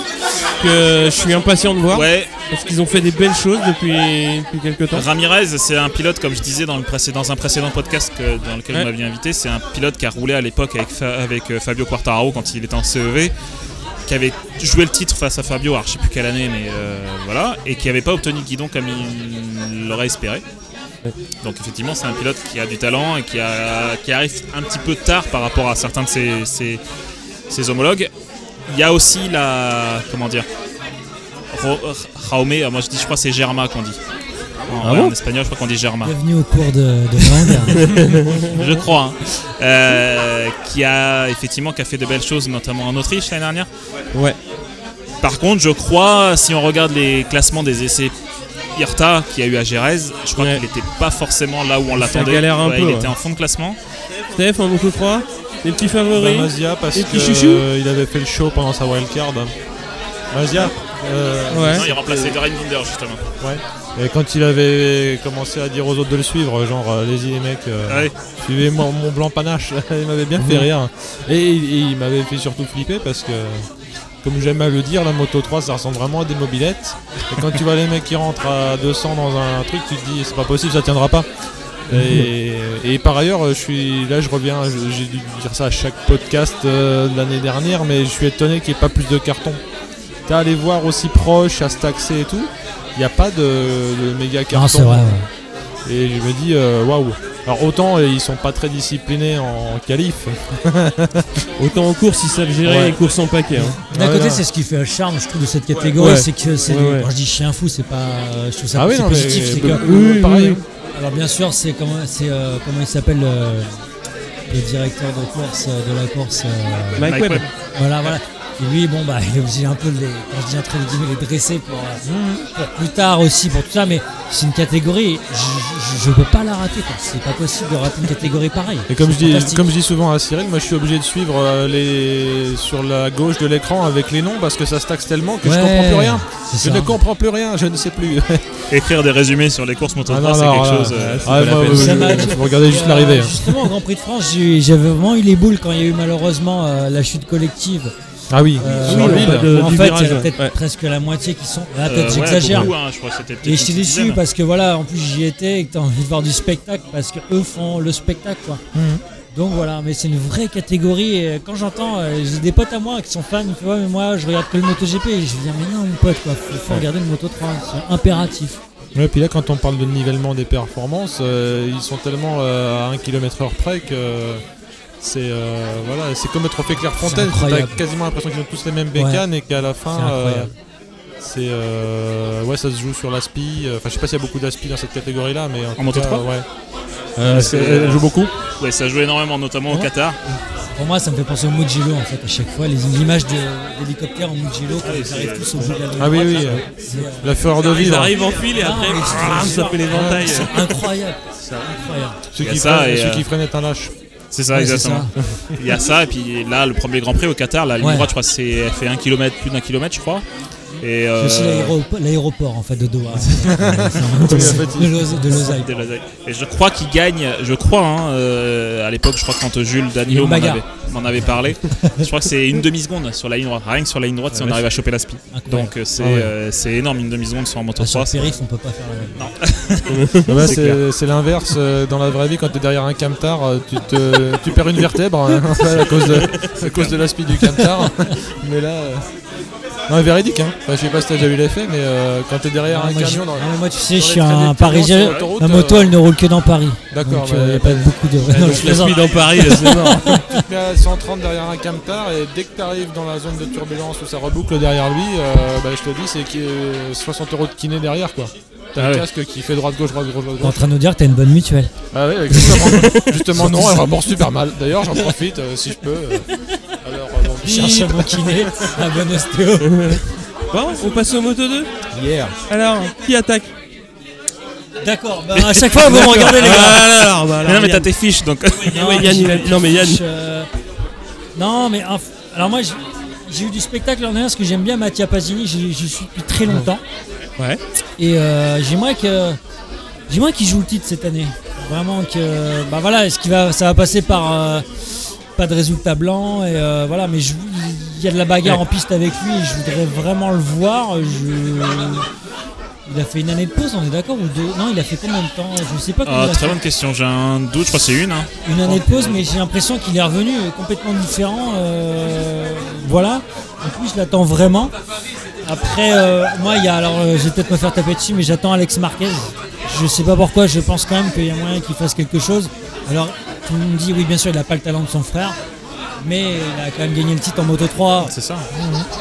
que je suis impatient de voir Ouais, parce qu'ils ont fait des belles choses depuis, depuis quelques temps. Ramirez, c'est un pilote, comme je disais dans, le précédent, dans un précédent podcast que- dans lequel Ouais. vous m'aviez invité, c'est un pilote qui a roulé à l'époque avec, avec euh, Fabio Quartararo quand il était en CEV, qui avait joué le titre face à Fabio, alors je sais plus quelle année, mais euh, voilà, et qui n'avait pas obtenu le guidon comme il l'aurait espéré. Ouais. Donc effectivement, c'est un pilote qui a du talent et qui, a, qui arrive un petit peu tard par rapport à certains de ses, ses- ses homologues. Il y a aussi la... comment dire Jaume, moi je dis, je crois que c'est Germa qu'on dit. En, Ah ouais, bon en espagnol, je crois qu'on dit Germa. Bienvenue au cours de, de. Je crois. hein. Euh, qui a effectivement qui a fait de belles choses, notamment en Autriche l'année dernière. Ouais. Par contre, je crois, si on regarde les classements des essais IRTA qu'il y a eu à Jerez, je crois Ouais. qu'il n'était pas forcément là où on Ça l'attendait. galère un Ouais, peu, il ouais. était en fond de classement. Steph en Moto 3, les petits Bah, favoris. Mazia parce Chouchou euh, il avait fait le show pendant sa wildcard. Mazia euh, Ouais. Non, il remplaçait Doran Binder justement. ouais. Et quand il avait commencé à dire aux autres de le suivre, genre euh, allez-y les mecs, euh, Ouais. suivez moi mon blanc panache, il m'avait bien fait rire. Et, et il m'avait fait surtout flipper parce que, comme j'aime à le dire, la Moto 3 ça ressemble vraiment à des mobilettes. Et quand tu vois les mecs qui rentrent à 200 dans un truc, tu te dis c'est pas possible, ça tiendra pas. Et, et par ailleurs, je suis là, je reviens, j'ai dû dire ça à chaque podcast euh, de l'année dernière, mais je suis étonné qu'il n'y ait pas plus de cartons. T'as les voir aussi proches, à se taxer et tout. Il n'y a pas de, de méga cartons. Non, c'est vrai. ouais. Et je me dis, euh, waouh. Alors autant euh, ils sont pas très disciplinés en qualif. Autant en course, ils savent gérer Ouais. les courses en paquet. hein. D'un Ouais, côté, c'est ce qui fait le charme, je trouve, de cette catégorie, Ouais. c'est que c'est. Ouais, du- ouais. Quand je dis chien fou, c'est pas. euh, Je trouve ça Ah oui, c'est non, mais- positif. c'est bah, que- oui, pareil. oui. Alors bien sûr, c'est comment, c'est euh, comment il s'appelle le, le directeur de course euh, de la course. euh, Mike, Mike Webb. Webb. voilà, voilà. Et lui, bon bah, il est obligé un peu de les, quand je dis entre guillemets, les dresser pour, euh, pour plus tard aussi, pour tout ça. Mais c'est une catégorie, je, je, je peux pas la rater. quoi. C'est pas possible de rater une catégorie pareille. Et comme je, dis, comme je dis souvent à Cyril, moi je suis obligé de suivre euh, les sur la gauche de l'écran avec les noms parce que ça se taxe tellement que je Ouais, comprends plus rien. Je ça. ne comprends plus rien, je ne sais plus. Écrire des résumés sur les courses Moto 3, Ah c'est quelque là, chose. euh, Ah, moi, je- m'a- je regardais juste Et, euh, l'arrivée. hein. Justement, au Grand Prix de France, j'avais vraiment eu les boules quand il y a eu malheureusement euh, la chute collective Ah oui, Euh, sur oui, de- en fait, virage, il y a peut-être Ouais. presque la moitié qui sont. Là, Euh, peut-être j'exagère. hein, je Et j'étais petite déçu dizaine. parce que voilà, en plus j'y étais et que t'as envie de voir du spectacle parce que eux font le spectacle quoi. Mhm. Donc voilà, mais c'est une vraie catégorie. Et quand j'entends, euh, j'ai des potes à moi qui sont fans, tu vois, mais moi je regarde que le MotoGP. Et je dis, mais non, mon pote, quoi, faut, faut regarder le Moto 3, c'est impératif. Ouais, puis là, quand on parle de nivellement des performances, euh, ils sont tellement euh, à 1 km/h près que euh, c'est euh, voilà, c'est comme le trophée Clairefontaine. T'as quasiment l'impression qu'ils ont tous les mêmes bécanes et qu'à la fin, C'est euh, euh, ouais, ça se joue sur l'aspi. Enfin, je sais pas s'il y a beaucoup d'aspi dans cette catégorie-là, mais en, Moto cas, 3? ouais. Euh, elle joue beaucoup. Ouais, ça joue énormément, notamment au. Qatar. Pour moi, ça me fait penser au Mugello en fait, à chaque fois. Les images de- d'hélicoptères en Mugello quand ils arrivent tous au bout de la ligne Ah oui, droite, oui, euh, la fureur de Ils vivre. arrivent en file et Ah, après, ah, jure. ça fait l'éventail. c'est incroyable. C'est incroyable. Ceux freinent, qui freinent est un lâche. C'est ça, Ouais, exactement. Il y a ça, et puis là, le premier Grand Prix au Qatar, la ligne Ouais. droite, je crois, c'est elle fait un kilomètre, plus d'un kilomètre, je crois. Et C'est euh, aussi l'aéro- l'aéroport en fait de Doha. De. Et je crois qu'il gagne, je crois, hein, euh, à l'époque, je crois que quand Jules Danilo m'en avait, m'en avait parlé, je crois que c'est une demi-seconde sur la ligne droite. Rien que sur la ligne droite, si on arrive à choper la spi. Donc euh, c'est Ah ouais. euh, c'est énorme, une demi-seconde sur un moto Ah, sur 3. le c'est- périph', on peut pas faire la même. Ouais, C'est c'est c'est l'inverse. Dans la vraie vie, quand tu es derrière un camtar, tu, te, tu perds une vertèbre hein, à cause de, à cause de l'aspi du camtar. Mais là. Euh, Non, véridique, hein. Enfin, je sais pas si t'as déjà eu l'effet, mais euh, quand t'es derrière un moi, camion dans, ah, moi, tu sais, je suis un parisien. La moto, euh, elle ne roule que dans Paris. D'accord, Donc, il bah, n'y a pas beaucoup de. Non, je la plaisante. speed dans Paris, c'est mort. tu te mets à 130 derrière un camtar et dès que tu arrives dans la zone de turbulence où ça reboucle derrière lui, euh, bah, je te dis, c'est qu'il y a 60 euros de kiné derrière quoi. T'as Ah ouais. casque qui fait droite-gauche, droite-gauche, T'es en train de nous dire que t'as une bonne mutuelle. Ah oui, exactement. Justement, non, elle rembourse super mal. D'ailleurs, j'en profite euh, si je peux. euh. Cherche un bon kiné, un bon ostéo. Bon, on passe au Moto 2 hier. Alors, qui attaque D'accord, bah, à chaque fois vous me regardez les gars. Ah, alors, bah, alors, Mais non, mais t'as tes fiches, donc. Ouais, Yann, il a- non, mais Yann. Euh, Non, mais alors moi j'ai- j'ai eu du spectacle l'an dernier parce que j'aime bien Mattia Pasini, j'y j'y suis depuis très longtemps. Ouais. Et euh, j'aimerais que j'aimerais qu'il joue le titre cette année. Vraiment que bah voilà, est-ce qu'il va ça va passer par euh, pas de résultat blanc et euh, voilà, mais il y a de la bagarre Ouais. en piste avec lui et je voudrais vraiment le voir. Je- Il a fait une année de pause, on est d'accord ou deux? Non, il a fait combien de temps? Je sais pas a très bonne question, j'ai un doute, je crois que c'est une. hein. Une année de pause, mais j'ai l'impression qu'il est revenu euh, complètement différent. euh, voilà. Donc lui, je l'attends vraiment. Après, euh, moi, il y a alors, euh, je vais peut-être me faire taper dessus, mais j'attends Alex Marquez. Je sais pas pourquoi. Je pense quand même qu'il y a moyen qu'il fasse quelque chose. Alors, tout le monde dit oui, bien sûr, il a pas le talent de son frère, mais il a quand même gagné le titre en Moto 3. C'est ça.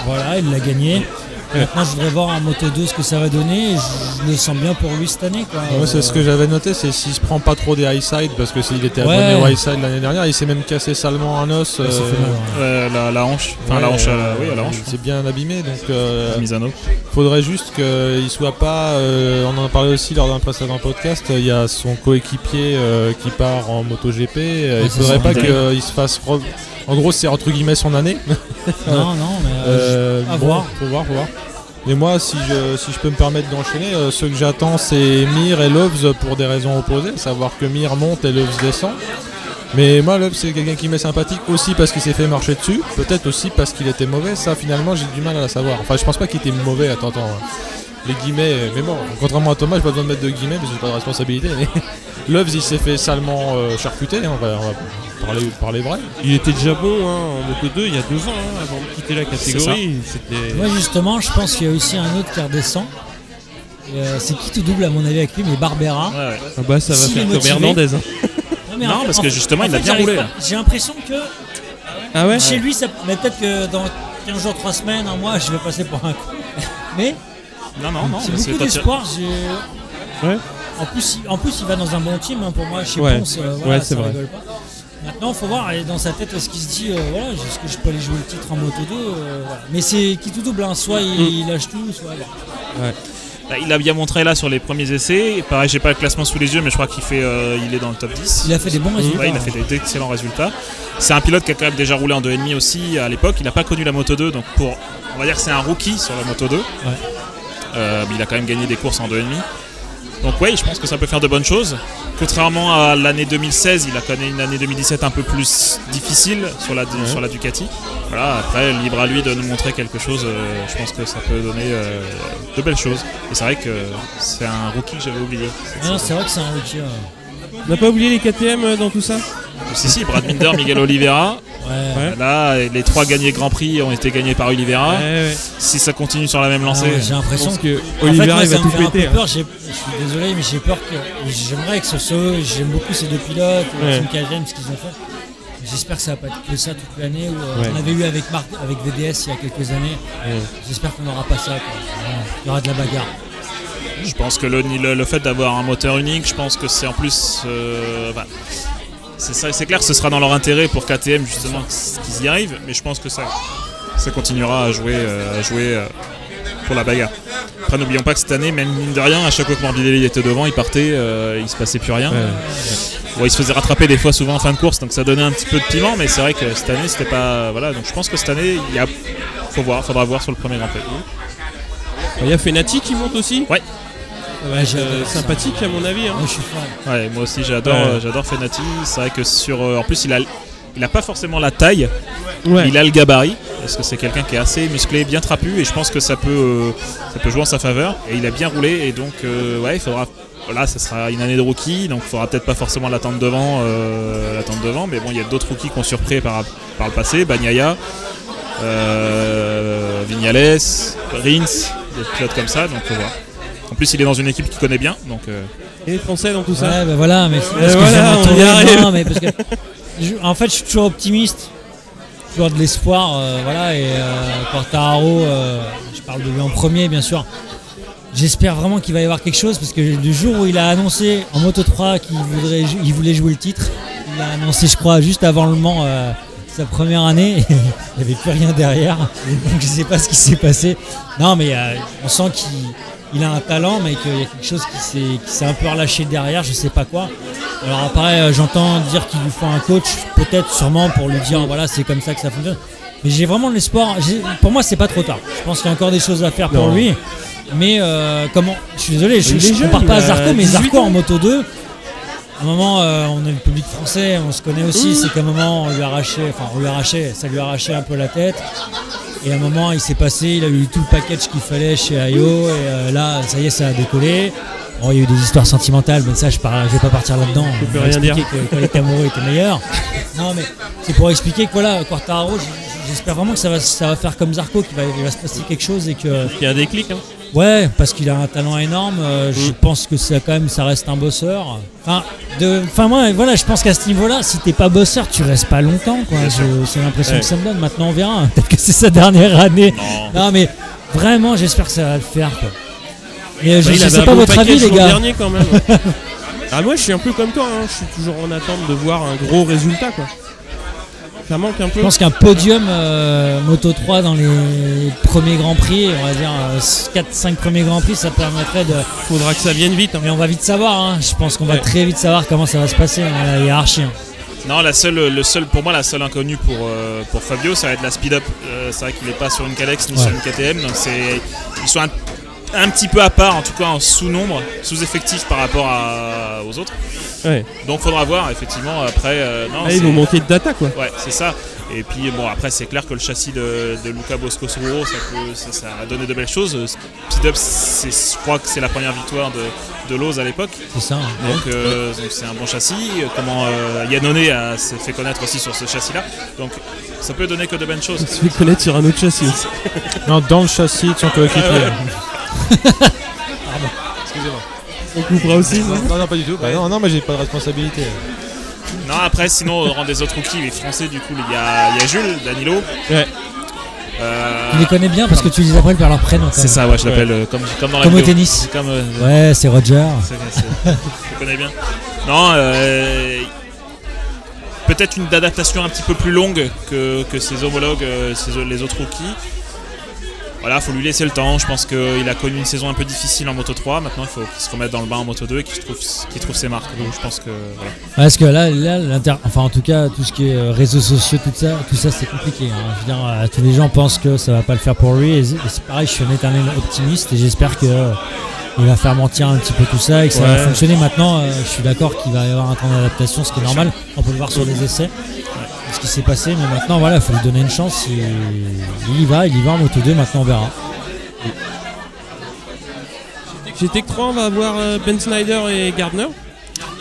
Voilà, il l'a gagné. Maintenant, je voudrais voir en Moto 2 ce que ça va donner. et Je, je le sens bien pour lui cette année. Quoi. Ouais, c'est ce que j'avais noté, c'est s'il se prend pas trop des high side, parce que s'il était Ouais. abonné au high side l'année dernière, il s'est même cassé salement un os. Euh, ouais. Euh, la, la hanche. Enfin, la ouais, hanche, euh, euh, oui, à la hanche. Il s'est bien abîmé, donc euh, Misano. faudrait juste qu'il soit pas. euh, on en a parlé aussi lors d'un précédent podcast. Il y a son coéquipier euh, qui part en MotoGP. euh, Ouais, il c'est faudrait pas Ouais. qu'il se fasse. En gros, c'est entre guillemets son année. Non, non, mais euh, Euh, à bon, voir. Faut voir, faut voir. Mais moi, si je, si je peux me permettre d'enchaîner, euh, ceux que j'attends, c'est Mir et Loves pour des raisons opposées. Savoir que Mir monte et Loves descend. Mais moi, Loves, c'est quelqu'un qui m'est sympathique aussi parce qu'il s'est fait marcher dessus. Peut-être aussi parce qu'il était mauvais. Ça, finalement, j'ai du mal à la savoir. Enfin, je pense pas qu'il était mauvais. Attends, attends. hein. Les guillemets, euh, mais bon, contrairement à Thomas, j'ai pas besoin de mettre de guillemets parce que j'ai pas de responsabilité. Mais Loves, il s'est fait salement euh, charcuter. hein, on va, on va parler, parler vrai. Il était déjà bon hein, en Moto 2 il y a deux ans, hein, avant de quitter la catégorie. C'était. Moi justement, je pense qu'il y a aussi un autre qui redescend. Euh, c'est qui tout double à mon avis avec lui, mais Barbera. Ouais, ouais. Ah bah ça va faire comme. Hernandez. hein. mais Non, fait- parce que justement, en il a fait, bien roulé. J'ai l'impression que Ah ouais chez lui, ça, mais peut-être que dans 15 jours, 3 semaines, un mois, je vais passer pour un con. Mais Non, non, non. c'est beaucoup d'espoir. j'ai- Ouais. En plus, il, en plus, il va dans un bon team hein, pour moi chez Ouais. Ponce. euh, voilà, Ouais, c'est ça vrai. rigole pas. Maintenant, il faut voir et dans sa tête est-ce qu'il se dit euh, voilà, est-ce que je peux aller jouer le titre en moto 2 euh, voilà. Mais c'est qui tout double, hein, soit il, Mm. il lâche tout, soit. Bah, Il a bien montré là sur les premiers essais. Et pareil, j'ai pas le classement sous les yeux, mais je crois qu'il fait, euh, il est dans le top 10. Il a fait des bons résultats. Ouais, il a fait des- d'excellents résultats. C'est un pilote qui a quand même déjà roulé en 2,5 aussi à l'époque. Il n'a pas connu la Moto 2, donc pour, on va dire que c'est un rookie sur la Moto 2. Euh, il a quand même gagné des courses en 2,5. Donc oui, je pense que ça peut faire de bonnes choses. contrairement à l'année 2016, il a connu une année 2017 un peu plus difficile sur la, sur la Ducati. Voilà, après, libre à lui de nous montrer quelque chose. euh, je pense que ça peut donner euh, de belles choses. Et c'est vrai que c'est un rookie que j'avais oublié. Ah non, c'est vrai que c'est un rookie. ouais. On n'a pas oublié les KTM euh, dans tout ça Si, si, Brad Binder, Miguel Oliveira. Ouais. Ouais. Là, les trois gagnés Grand Prix ont été gagnés par Oliveira. Ouais, ouais. Si ça continue sur la même Ah lancée, ouais, J'ai l'impression que. que En fait, Oliveira moi, va tout un péter. peu hein. peur. Je suis désolé, mais j'ai peur que. J'aimerais que ce soit. J'aime beaucoup ces deux pilotes, Ouais. Team KGM, ce qu'ils ont fait. J'espère que ça va pas être que ça toute l'année. euh, Ouais. On avait eu avec Marc, avec VDS il y a quelques années. Ouais. J'espère qu'on n'aura pas ça. quoi. Il y aura de la bagarre. Je pense que le, le, le fait d'avoir un moteur unique, je pense que c'est en plus. euh, enfin, c'est clair que ce sera dans leur intérêt pour KTM justement qu'ils y arrivent, mais je pense que ça, ça continuera à jouer, euh, à jouer euh, pour la bagarre. Après, n'oublions pas que cette année, même mine de rien, à chaque fois que Morbidelli était devant, il partait, euh, il se passait plus rien. Ouais. Ouais, il se faisait rattraper des fois souvent en fin de course, donc ça donnait un petit peu de piment, mais c'est vrai que cette année, c'était pas. Voilà, donc je pense que cette année, il y a. Faut voir, faudra voir sur le premier Grand Prix. Il y a Fenati qui monte aussi. Ouais. Euh, sympathique à mon avis. hein. Moi, je suis fan. Ouais, moi aussi j'adore, Ouais. euh, j'adore Fenati. C'est vrai que sur, euh, en plus il a, il a pas forcément la taille, Ouais. il a le gabarit parce que c'est quelqu'un qui est assez musclé, bien trapu et je pense que ça peut, euh, ça peut jouer en sa faveur. Et il a bien roulé et donc euh, ouais, il faudra. Voilà, ça sera une année de rookie, donc il faudra peut-être pas forcément l'attendre devant, euh, l'attendre devant, mais bon, il y a d'autres rookies qui ont surpris par, par le passé, Bagnaia, euh, Vignales, Rins, des pilotes comme ça, donc faut voir. En plus, il est dans une équipe qu'il connaît bien, donc euh, Et les Français dans tout ça. Ouais, bah voilà, mais c'est Euh, parce que voilà, j'aime on y entourer, arrive. non, mais parce que je- en fait, je suis toujours optimiste, toujours de l'espoir, euh, voilà. Et euh, Quartararo, euh, je parle de lui en premier, bien sûr. J'espère vraiment qu'il va y avoir quelque chose parce que du jour où il a annoncé en Moto 3 qu'il voudrait, jou- il voulait jouer le titre, il a annoncé, je crois, juste avant le Mans. Sa première année, il n'y avait plus rien derrière, donc je sais pas ce qui s'est passé. Non, mais euh, on sent qu'il il a un talent, mais qu'il y a quelque chose qui s'est un peu relâché derrière, je sais pas quoi. Alors après, euh, j'entends dire qu'il lui faut un coach, peut-être sûrement pour lui dire voilà c'est comme ça que ça fonctionne. Mais j'ai vraiment de l'espoir. Pour moi, c'est pas trop tard. Je pense qu'il y a encore des choses à faire pour Non. lui. Mais euh, comment Je suis désolé, je, jeune, compare pas à Zarco, mais 18 Zarco en moto 2. À un moment, euh, on est le public français, on se connaît aussi. C'est qu'à un moment, on lui a arraché, enfin, on lui a arraché, ça lui a arraché un peu la tête. Et à un moment, il s'est passé, il a eu tout le package qu'il fallait chez IO. Et euh, là, ça y est, ça a décollé. Bon, il y a eu des histoires sentimentales, mais ça, je ne vais pas partir là-dedans. Je peux rien dire. expliquer que quand il était amoureux, il était meilleur. Non, mais c'est pour expliquer que voilà, Quartararo, j- j'espère vraiment que ça va, ça va faire comme Zarco, qu'il va, il va se passer quelque chose et que. Il y a un déclic. Hein. Ouais, parce qu'il a un talent énorme. euh, Je Mm. pense que ça quand même, ça reste un bosseur. Enfin, de, enfin moi, voilà, je pense qu'à ce niveau-là, si t'es pas bosseur, tu restes pas longtemps. Quoi. C'est l'impression Ouais. que ça me donne. Maintenant, on verra. Peut-être que c'est sa dernière année. non. Non, mais vraiment, j'espère que ça va le faire. Quoi. Mais je, Bah, je avait sais pas votre avis, les gars. dernier quand même. ah moi je suis un peu comme toi. hein. Je suis toujours en attente de voir un gros résultat quoi. Ça manque un peu. Je pense qu'un podium euh, Moto 3 dans les premiers Grands Prix, on va dire 4-5 premiers Grands Prix, ça permettrait de. Faudra que ça vienne vite. hein. Mais on va vite savoir. hein. Je pense qu'on va très vite savoir comment ça va se passer dans la hiérarchie. hein. Non, la seule, le seul, pour moi, la seule inconnue pour, euh, pour Fabio, ça va être la speed up. Euh, c'est vrai qu'il n'est pas sur une Calex ni Ouais. sur une KTM, donc c'est, ils sont un, un petit peu à part, en tout cas en sous-nombre, sous-effectif par rapport à- aux autres. Ouais. Donc faudra voir, effectivement, après. euh, non, Ah, ils vont manquer de data quoi. Ouais, c'est ça. Et puis bon, après c'est clair que le châssis de, de Luca Bosco ça, peut- ça, ça a donné de belles choses. Speed Up, c'est- je crois que c'est la première victoire de, de Lowe's à l'époque. C'est ça. hein. Donc euh, donc c'est un bon châssis. Comment euh, Yannone a- s'est fait connaître aussi sur ce châssis-là. Donc ça peut donner que de bonnes choses. Se fait connaître sur un autre châssis aussi. Non, dans le châssis de son coéquipier. Excusez-moi. On coupera aussi. Non, non, pas du tout. Bah non, non, moi j'ai pas de responsabilité. Non, après sinon, au rang des autres rookies, les Français, du coup, il y a, il y a Jules, Danilo. Ouais. Euh, Tu les connais bien parce que tu les appelles par leur prénom. c'est ça, ouais, je l'appelle euh, comme, comme dans la Comme au tennis. Comme, euh, Ouais, c'est Roger. C'est- je connais bien. Non, euh, peut-être une adaptation un petit peu plus longue que, que ses homologues, ses- les autres rookies. Voilà, faut lui laisser le temps. Je pense qu'il a connu une saison un peu difficile en Moto 3. Maintenant, il faut qu'il se remette dans le bain en Moto 2 et qu'il trouve, trouve ses marques. Donc, je pense que voilà. Parce que là, là l'inter... enfin en tout cas, tout ce qui est euh, réseaux sociaux, tout ça, tout ça c'est compliqué. hein. Je veux dire, euh, tous les gens pensent que ça va pas le faire pour lui. Et c'est pareil, je suis un éternel optimiste et j'espère que euh, il va faire mentir un petit peu tout ça et que ça va fonctionner. Maintenant, je suis d'accord qu'il va y avoir un temps d'adaptation, ce qui est normal. On peut le voir sur les essais. Ce qui s'est passé, mais maintenant voilà, il faut lui donner une chance. Il, il y va, il y va en moto 2, maintenant on verra. Chez Tech 3, on va avoir euh, Ben Snyder et Gardner.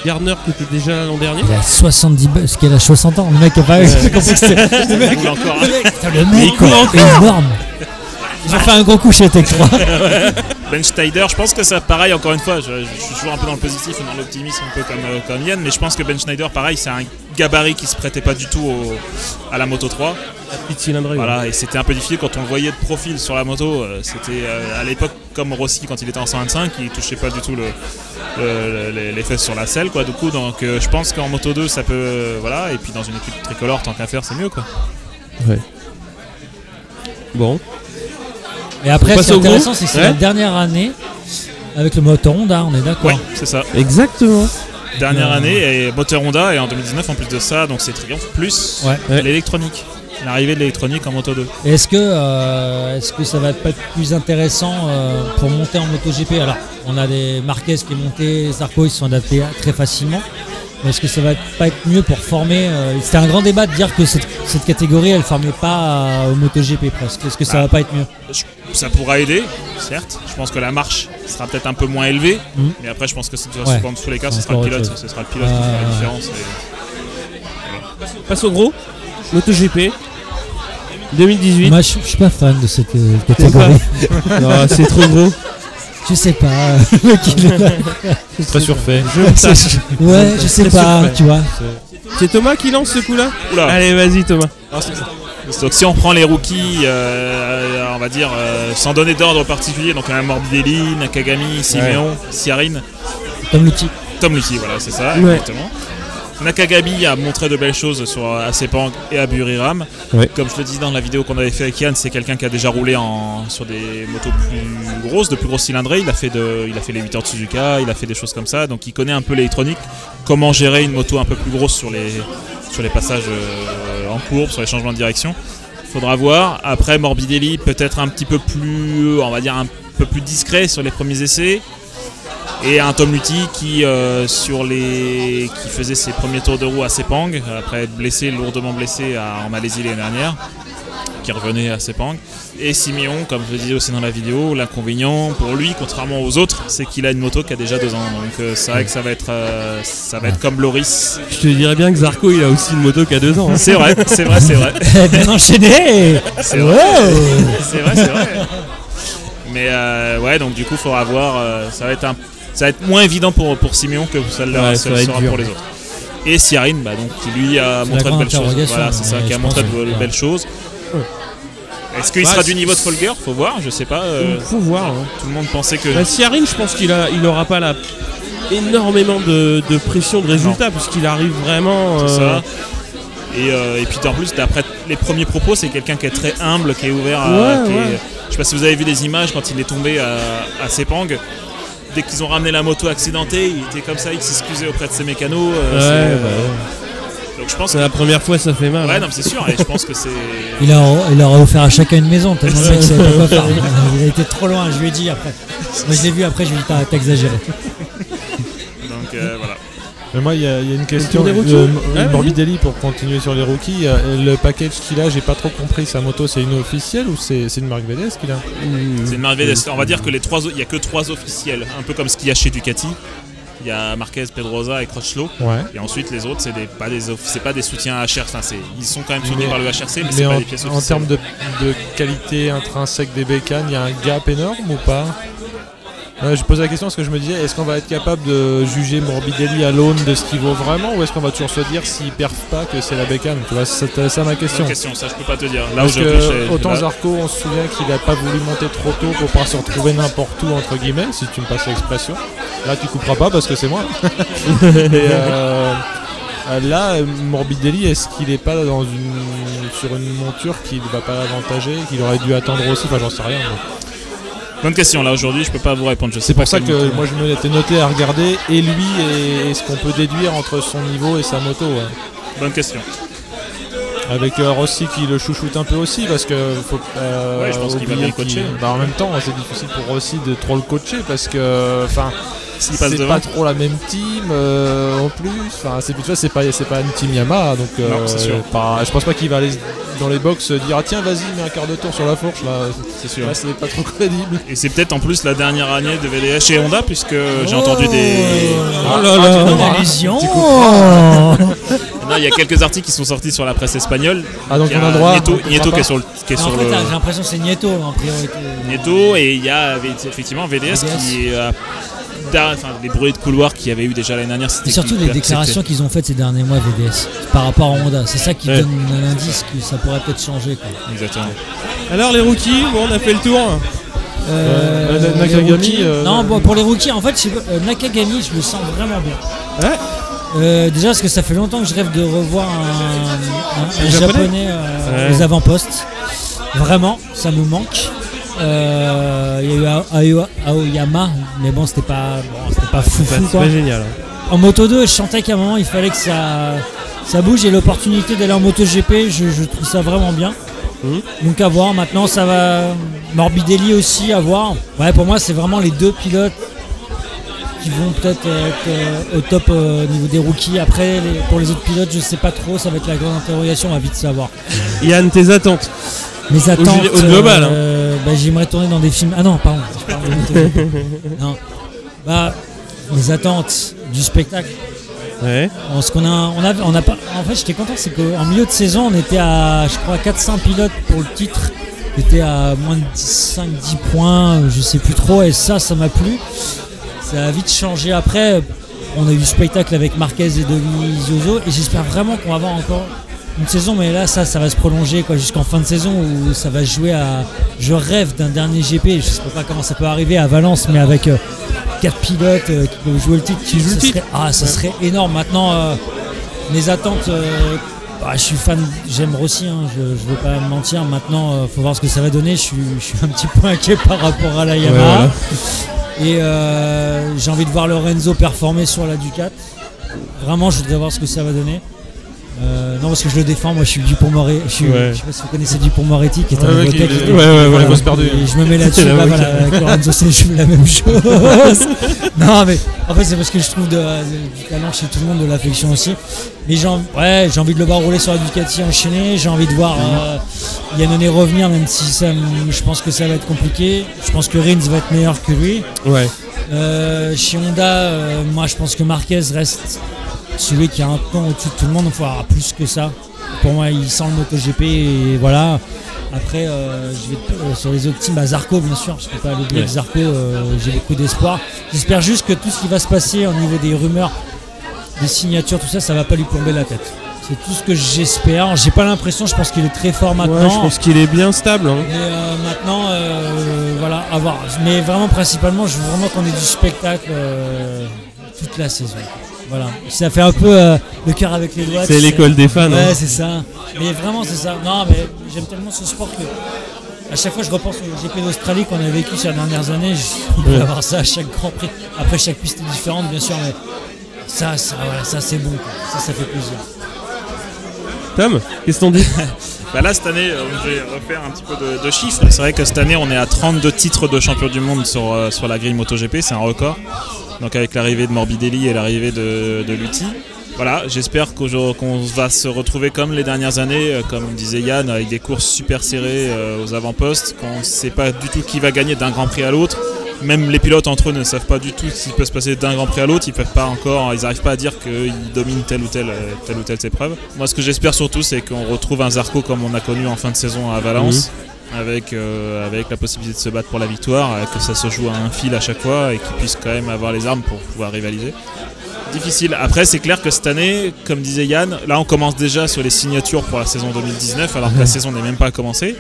Gardner qui était déjà l'an dernier. Il a 70 ba- parce qu'il a 60 ans, le mec a pas compris que c'était- le mec, Il hein. le mec, putain, le mec quoi, est énorme. Ils ont fait un gros coup chez Tech 3. Ben Schneider, je pense que ça, pareil, encore une fois, je, je suis toujours un peu dans le positif et dans l'optimisme, un peu comme, euh, comme Yann, mais je pense que Ben Schneider, pareil, c'est un gabarit qui se prêtait pas du tout au- à la Moto 3. La petite cylindrée. Voilà, et c'était un peu difficile quand on le voyait de profil sur la moto. euh, C'était euh, à l'époque comme Rossi quand il était en 125, il touchait pas du tout le, le- le- les, les fesses sur la selle, quoi. Du coup, donc euh, je pense qu'en Moto 2, ça peut, euh, voilà, et puis dans une équipe tricolore, tant qu'à faire, c'est mieux, quoi. Ouais. Bon. Et après, ce qui est intéressant, c'est que c'est Ouais. la dernière année avec le moteur Honda, on est d'accord Oui, c'est ça. Exactement. Dernière Euh. année et moteur Honda et en 2019 en plus de ça, donc c'est Triumph plus Ouais. L'électronique. L'arrivée de l'électronique en Moto 2. Et Est-ce que, euh, est-ce que ça va pas être plus intéressant euh, pour monter en MotoGP? Alors, on a des Marquez qui est monté, Zarco, ils se sont adaptés très facilement. Est-ce que ça va pas être mieux pour former euh, C'était un grand débat de dire que cette, cette catégorie, elle formait pas euh, au MotoGP presque. Est-ce que ça Ah. va pas être mieux? Ça pourra aider, certes. Je pense que la marche sera peut-être un peu moins élevée, Mhm. mais après je pense que c'est- Ouais. dans tous les cas, ce sera le pilote, ce sera le pilote qui fera Euh, la différence. et- Passe au gros. MotoGP. 2018. Moi, je, je suis pas fan de cette euh, catégorie. C'est trop gros. Je sais pas. là. C'est très surfait. Je ouais, je sais Très pas, tu vois. C'est Thomas qui lance ce coup-là Oula. Allez, vas-y Thomas. Donc si on prend les rookies, euh, on va dire, euh, sans donner d'ordre particulier, donc on a Morbidelli, Nakagami, Simeon, Siarin, Comme l'outil. Tom Lucky, voilà, c'est ça, Ouais. exactement. Nakagami a montré de belles choses sur à Sepang et à Buriram. Comme je le disais dans la vidéo qu'on avait fait avec Yann, c'est quelqu'un qui a déjà roulé en, sur des motos plus grosses, de plus grosses cylindrées. Il a fait, de, il a fait les 8 heures de Suzuka, il a fait des choses comme ça. Donc il connaît un peu l'électronique, comment gérer une moto un peu plus grosse sur les, sur les passages euh, en courbe, sur les changements de direction? Faudra voir. Après Morbidelli, peut-être un petit peu plus, on va dire un peu plus discret sur les premiers essais. Et un Tom Lutti qui, euh, sur les, qui faisait ses premiers tours de roue à Sepang, après être blessé, lourdement blessé à- en Malaisie l'année dernière, qui revenait à Sepang. Et Simeon, comme je le disais aussi dans la vidéo, l'inconvénient pour lui, contrairement aux autres, c'est qu'il a une moto qui a déjà deux ans. Donc euh, c'est vrai que ça va être, euh, ça va être comme Loris. Je te dirais bien que Zarco, il a aussi une moto qui a deux ans. hein. C'est vrai, c'est vrai, c'est vrai. Bien enchaîné C'est vrai. Wow C'est vrai, c'est vrai. Mais euh, ouais, donc du coup, il faudra voir. euh, ça va être un, ça va être moins évident pour pour Simeon que ça le Ouais, sera dur. pour les autres. Et Siarin, bah, donc qui lui a montré de belles choses. Voilà, c'est ça, qui a montré de ouais. belles choses. Est-ce qu'il Ouais, sera du niveau de Folger? Faut voir, je sais pas. euh, Faut voir. hein. tout le monde pensait que. Bah, Siarin, je pense qu'il a, il aura pas la énormément de, de pression de résultat puisqu'il arrive vraiment. C'est euh, ça. Et, euh, et puis en plus, d'après les premiers propos, c'est quelqu'un qui est très humble, qui est ouvert à. Ouais, qui est- ouais. Je sais pas si vous avez vu des images quand il est tombé à, à Sepang. Dès qu'ils ont ramené la moto accidentée, il était comme ça, il s'excusait auprès de ses mécanos. euh, Ouais, euh, bah ouais. Donc je pense que. la première fois, ça fait mal. Ouais, hein. non, c'est sûr, et je pense que c'est. Il a, il aura offert à chacun une maison, tellement le mec savait pas quoi faire. Il a été trop loin, je lui ai dit après. Moi je l'ai vu après, je lui ai dit t'as t'as exagéré. Donc euh, voilà. Mais moi, il y, a il y a une question. rookies Euh, vas-y. Morbidelli, pour continuer sur les rookies, le package qu'il a, j'ai pas trop compris. Sa moto, c'est une officielle ou c'est c'est une marque VDS qu'il a Mmh. C'est une merveille. On va dire que les trois, il y a que trois officiels, un peu comme ce qu'il y a chez Ducati. Il y a Marquez, Pedrosa et Crutchlow. Ouais. Et ensuite, les autres, c'est des, pas des, pas des soutiens HR. Enfin, c'est, ils sont quand même soutenus Mais- par le HRC, mais, Mais c'est pas en, des pièces en officielles. termes de, de qualité intrinsèque des bécanes, il y a un gap énorme ou pas? Ouais, Je pose la question parce que je me disais, est-ce qu'on va être capable de juger Morbidelli à l'aune de ce qu'il vaut vraiment ou est-ce qu'on va toujours se dire s'il perf pas que c'est la bécane Tu vois, c'est ça ma question. Question, ça je peux pas te dire. Là Parce où je que réfléchis, autant là- Zarco, on se souvient qu'il a pas voulu monter trop tôt pour pas se retrouver n'importe où entre guillemets, si tu me passes l'expression. Là, tu couperas pas parce que c'est moi. Et, euh, Euh, Là, euh, Morbidelli, est-ce qu'il est pas dans une sur une monture qui ne va pas l'avantager, qu'il aurait dû attendre aussi? Enfin, j'en sais rien. mais Bonne question. Là aujourd'hui, je peux pas vous répondre. C'est pour ça que moi je me l'étais noté à regarder et lui et, et ce qu'on peut déduire entre son niveau et sa moto. ouais. Bonne question. Avec euh, Rossi qui le chouchoute un peu aussi parce que faut euh, Ouais, je pense qu'il va bien coacher. qu'il- bah, en même temps, c'est difficile pour Rossi de trop le coacher parce que enfin S'il passe c'est pas trop la même team euh, en plus. Enfin, c'est tu vois, c'est pas c'est pas une team Yamaha donc euh, Non, c'est sûr. pas- je pense pas qu'il va aller dans les box dire ah tiens vas-y mets un quart de tour sur la fourche là. C'est sûr. Là, c'est pas trop crédible. Et c'est peut-être en plus la dernière année de VDS chez Honda, puisque j'ai entendu des. Oh là là. Une allusion Non, il y a quelques articles qui sont sortis sur la presse espagnole. Ah donc Il y on a droit. Nieto, on qui est sur le, qui est En sur fait, le j'ai l'impression que c'est Nieto en priorité. Nieto et il y a effectivement VDS, VDS. qui enfin les bruits de couloir qu'il y avait eu déjà l'année dernière. Et C'était surtout les déclarations qu'ils ont faites ces derniers mois VDS par rapport à Honda. C'est ça qui Ouais. donne un indice que ça pourrait peut-être changer. quoi. Exactement. Alors les rookies, bon, on a fait le tour. Euh, Euh, Nakagami, rookies- euh, Non, bon, pour les rookies, en fait, euh, Nakagami, je le sens vraiment bien. Ouais. Euh, déjà parce que ça fait longtemps que je rêve de revoir un, un- un Un japonais japonais, euh, Ouais. aux avant-postes. Vraiment, ça me manque. Euh, Il y a eu Aoyama, mais bon, c'était pas, bon, c'était pas fou, fou, c'est quoi. pas génial. En moto 2, je sentais qu'à un moment il fallait que ça, ça bouge et l'opportunité d'aller en moto GP, je, je trouve ça vraiment bien. Mhm. Donc à voir, maintenant ça va. Morbidelli aussi à voir. Ouais, pour moi, c'est vraiment les deux pilotes qui vont peut-être être euh, au top euh, au niveau des rookies. Après, les- pour les autres pilotes, je sais pas trop, ça va être la grande interrogation, on va vite savoir. Yann, tes attentes? Mes attentes. au global, hein. euh, bah, J'aimerais tourner dans des films. Ah non, pardon. je parle de non. Bah, mes attentes du spectacle. Ouais. Ce qu'on a, on a, on a pas, en fait, j'étais content, c'est qu'en milieu de saison, on était à, je crois, 400 pilotes pour le titre. On était à moins de 5-10 points, euh, je sais plus trop, et ça, ça m'a plu. Ça a vite changé après. On a eu spectacle avec Marquez et Dovizioso, et j'espère vraiment qu'on va avoir encore une saison, mais là, ça, ça va se prolonger quoi, jusqu'en fin de saison où ça va jouer à. Je rêve d'un dernier GP, je sais pas comment ça peut arriver à Valence, mais avec. euh, quatre pilotes euh, qui peuvent jouer le titre. Qui jouent le titre. serait- ah, ça serait énorme. Maintenant, euh, mes attentes, euh, bah, je suis fan, j'aime Rossi, hein, je, je veux pas me mentir. Maintenant, faut voir ce que ça va donner. Je suis, je suis un petit peu inquiet par rapport à la Yamaha. voilà. Et j'ai envie de voir Lorenzo performer sur la Ducat. Vraiment, je voudrais voir ce que ça va donner. Euh, non, parce que je le défends, moi je suis Dupont Moretti. Je, Ouais. je sais pas si vous connaissez Dupont Moretti qui est un Ouais, ouais, Ouais, je me mets là-dessus, bah, voilà, avec Lorenzo c'est je fais la même chose. non mais en fait c'est parce que je trouve de- de- du talent chez tout le monde, de l'affection aussi. Mais j'ai envie, ouais, j'ai envie de le voir rouler sur la Ducati enchaîné, j'ai envie de voir euh, Yannone revenir même si ça, je pense que ça va être compliqué. Je pense que Rins va être meilleur que lui. Ouais. Euh, chez Honda, euh, moi je pense que Marquez reste celui qui a un temps au-dessus de tout le monde, il faut avoir plus que ça. Pour moi, il sent le MotoGP et voilà. Après, euh, je vais sur les autres teams, bah, Zarco bien sûr, je ne peux pas l'oublier Ouais. Zarco, j'ai beaucoup d'espoir. J'espère juste que tout ce qui va se passer au niveau des rumeurs, des signatures, tout ça, ça va pas lui plomber la tête. C'est tout ce que j'espère. J'ai pas l'impression, je pense qu'il est très fort maintenant. Ouais, je pense qu'il est bien stable. hein. Mais euh, maintenant, euh, voilà, à voir. Mais vraiment, principalement, je veux vraiment qu'on ait du spectacle euh, toute la saison. Voilà. Ça fait un peu euh, le cœur avec les doigts. C'est l'école des fans. Ouais, hein. c'est ça. Mais vraiment, c'est ça. Non, mais j'aime tellement ce sport que. À chaque fois, je repense au GP d'Australie qu'on a vécu ces dernières années. Je on peut Ouais. avoir ça à chaque Grand Prix. Après, chaque piste est différente, bien sûr, mais ça, ça, voilà, ça c'est bon. quoi. Ça, ça fait plaisir. Tom, qu'est-ce qu'on dit Bah là, cette année, euh, je vais refaire un petit peu de, chiffres. C'est vrai que cette année, on est à 32 titres de champion du monde sur, euh, sur la grille MotoGP, c'est un record. Donc avec l'arrivée de Morbidelli et l'arrivée de, de Lutti. Voilà, j'espère qu'on va se retrouver comme les dernières années, euh, comme disait Yann, avec des courses super serrées euh, aux avant-postes, qu'on ne sait pas du tout qui va gagner d'un Grand Prix à l'autre. Même les pilotes entre eux ne savent pas du tout ce qui peut se passer d'un Grand Prix à l'autre. Ils peuvent pas encore, ils n'arrivent pas à dire qu'ils dominent telle ou telle, euh, telle ou telle épreuve. Moi, ce que j'espère surtout, c'est qu'on retrouve un Zarco comme on a connu en fin de saison à Valence, avec, euh, avec la possibilité de se battre pour la victoire, euh, que ça se joue à un fil à chaque fois et qu'ils puissent quand même avoir les armes pour pouvoir rivaliser. Difficile. Après, c'est clair que cette année, comme disait Yann, là on commence déjà sur les signatures pour la saison 2019, alors que la saison n'est même pas commencée.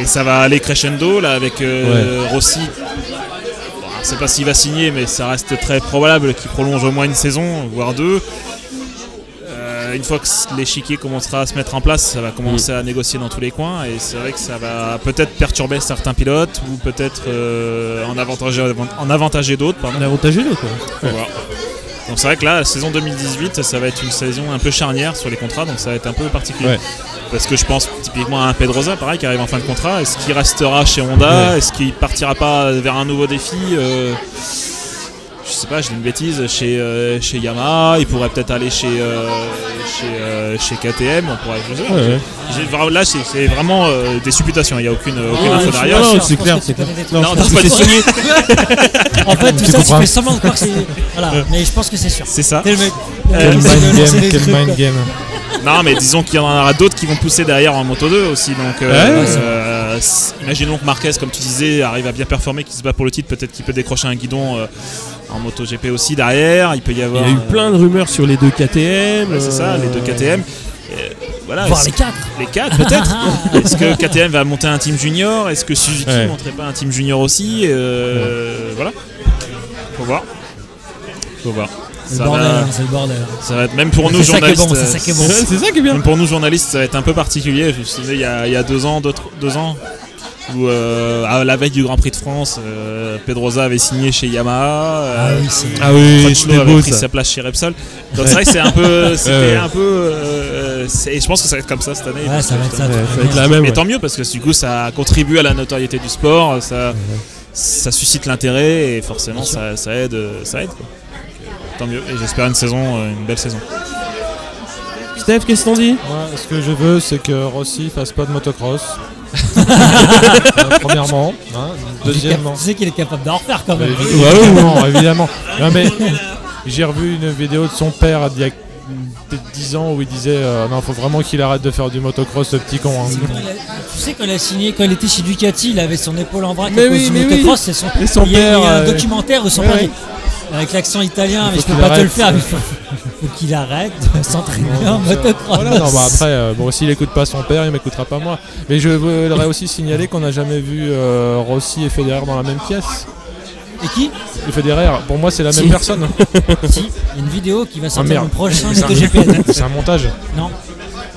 Et ça va aller crescendo là avec euh, Rossi. Bon, je sais pas s'il va signer, mais ça reste très probable qu'il prolonge au moins une saison, voire deux. une fois que l'échiquier commencera à se mettre en place, ça va commencer Mm. à négocier dans tous les coins et c'est vrai que ça va peut-être perturber certains pilotes ou peut-être euh, en avantager, en avantager d'autres. pardon. On a avantagé l'autre. quoi. Faut voir. Donc c'est vrai que là, la saison 2018, ça va être une saison un peu charnière sur les contrats, donc ça va être un peu particulier. Ouais. Parce que je pense typiquement à un Pedrosa, pareil, qui arrive en fin de contrat. Est-ce qu'il restera chez Honda Ouais. Est-ce qu'il partira pas vers un nouveau défi Euh, Je sais pas, je dis une bêtise, chez, euh, chez Yamaha, il pourrait peut-être aller chez, euh, chez, euh, chez KTM, on pourrait, je sais pas. Ouais, ouais. J'ai- vra- Là, c'est c'est vraiment euh, des supputations, il n'y a aucune, aucune info derrière. non, c'est clair, tu c'est clair. Non, Non, pas c'est signé. En fait, tout Tu ça, tu comprends. fais semblant de croire que c'est. Voilà, mais je pense que c'est sûr. C'est ça. T'es le mec. Quel de mind game, quel mind game. Non, mais disons qu'il y en aura d'autres qui vont pousser derrière en Moto 2 aussi. Donc, euh, Ouais, euh, imaginons que Marquez, comme tu disais, arrive à bien performer, qu'il se bat pour le titre. Peut-être qu'il peut décrocher un guidon euh, en Moto GP aussi derrière. Il peut y Il y avoir. a eu euh, plein de rumeurs sur les deux KTM. ouais, c'est ça, les deux KTM. Euh, voilà, Voir est-ce- les quatre. les quatre peut-être. Est-ce que KTM va monter un team junior? Est-ce que Suzuki Ouais. monterait pas un team junior aussi? Euh, Voilà. Faut voir. Faut voir. C'est Ça le bordel, va, hein, c'est le bordel. ça va être même pour nous journalistes. c'est ça qui est bon. Ouais, c'est ça qui est bien. Même pour nous journalistes, ça va être un peu particulier. Je me souviens, il y a, il y a deux ans, deux, deux ans, où euh, à la veille du Grand Prix de France, euh, Pedrosa avait signé chez Yamaha. Ah euh, oui, c'est. Ah oui, Crutchlow c'était avait beau pris ça. sa place chez Repsol. Donc c'est vrai que c'est un peu, c'était un peu, euh, et je pense que ça va être comme ça cette année. Ouais, ça va être ça. Ça va le être la même. Mais ouais. tant mieux parce que du coup ça contribue à la notoriété du sport, ça, ça suscite l'intérêt et forcément ça, ça aide, ça aide. quoi. Tant mieux. Et j'espère une saison, euh, une belle saison. Steph, qu'est-ce qu'on dit Moi, ce que je veux, c'est que Rossi fasse pas de motocross. Euh, premièrement. hein. Deuxièmement. Tu sais qu'il est capable d'en refaire quand même. Évidemment, évidemment. Non, mais j'ai revu une vidéo de son père il y a peut-être 10 ans où il disait euh, non, faut vraiment qu'il arrête de faire du motocross, ce petit con. hein. Tu sais, quand il a signé, quand il était chez Ducati, il avait son épaule en vrac Mais à cause oui, du mais motocross. C'est son, Et son il y a, il y a père, un euh, documentaire où son ouais, père ouais. Avec l'accent italien, mais je peux pas te le arrête. faire. mais Il faut, faut qu'il arrête de s'entraîner en motocross. Voilà, non, bah après, euh, bon, s'il écoute pas son père, il m'écoutera pas moi. Mais je voudrais aussi signaler qu'on n'a jamais vu euh, Rossi et Federer dans la même pièce. Et qui? Et Federer, pour moi, c'est la même personne. Si, il y a une vidéo qui va sortir merde. le prochain C'est un- MotoGP. C'est un montage. Non.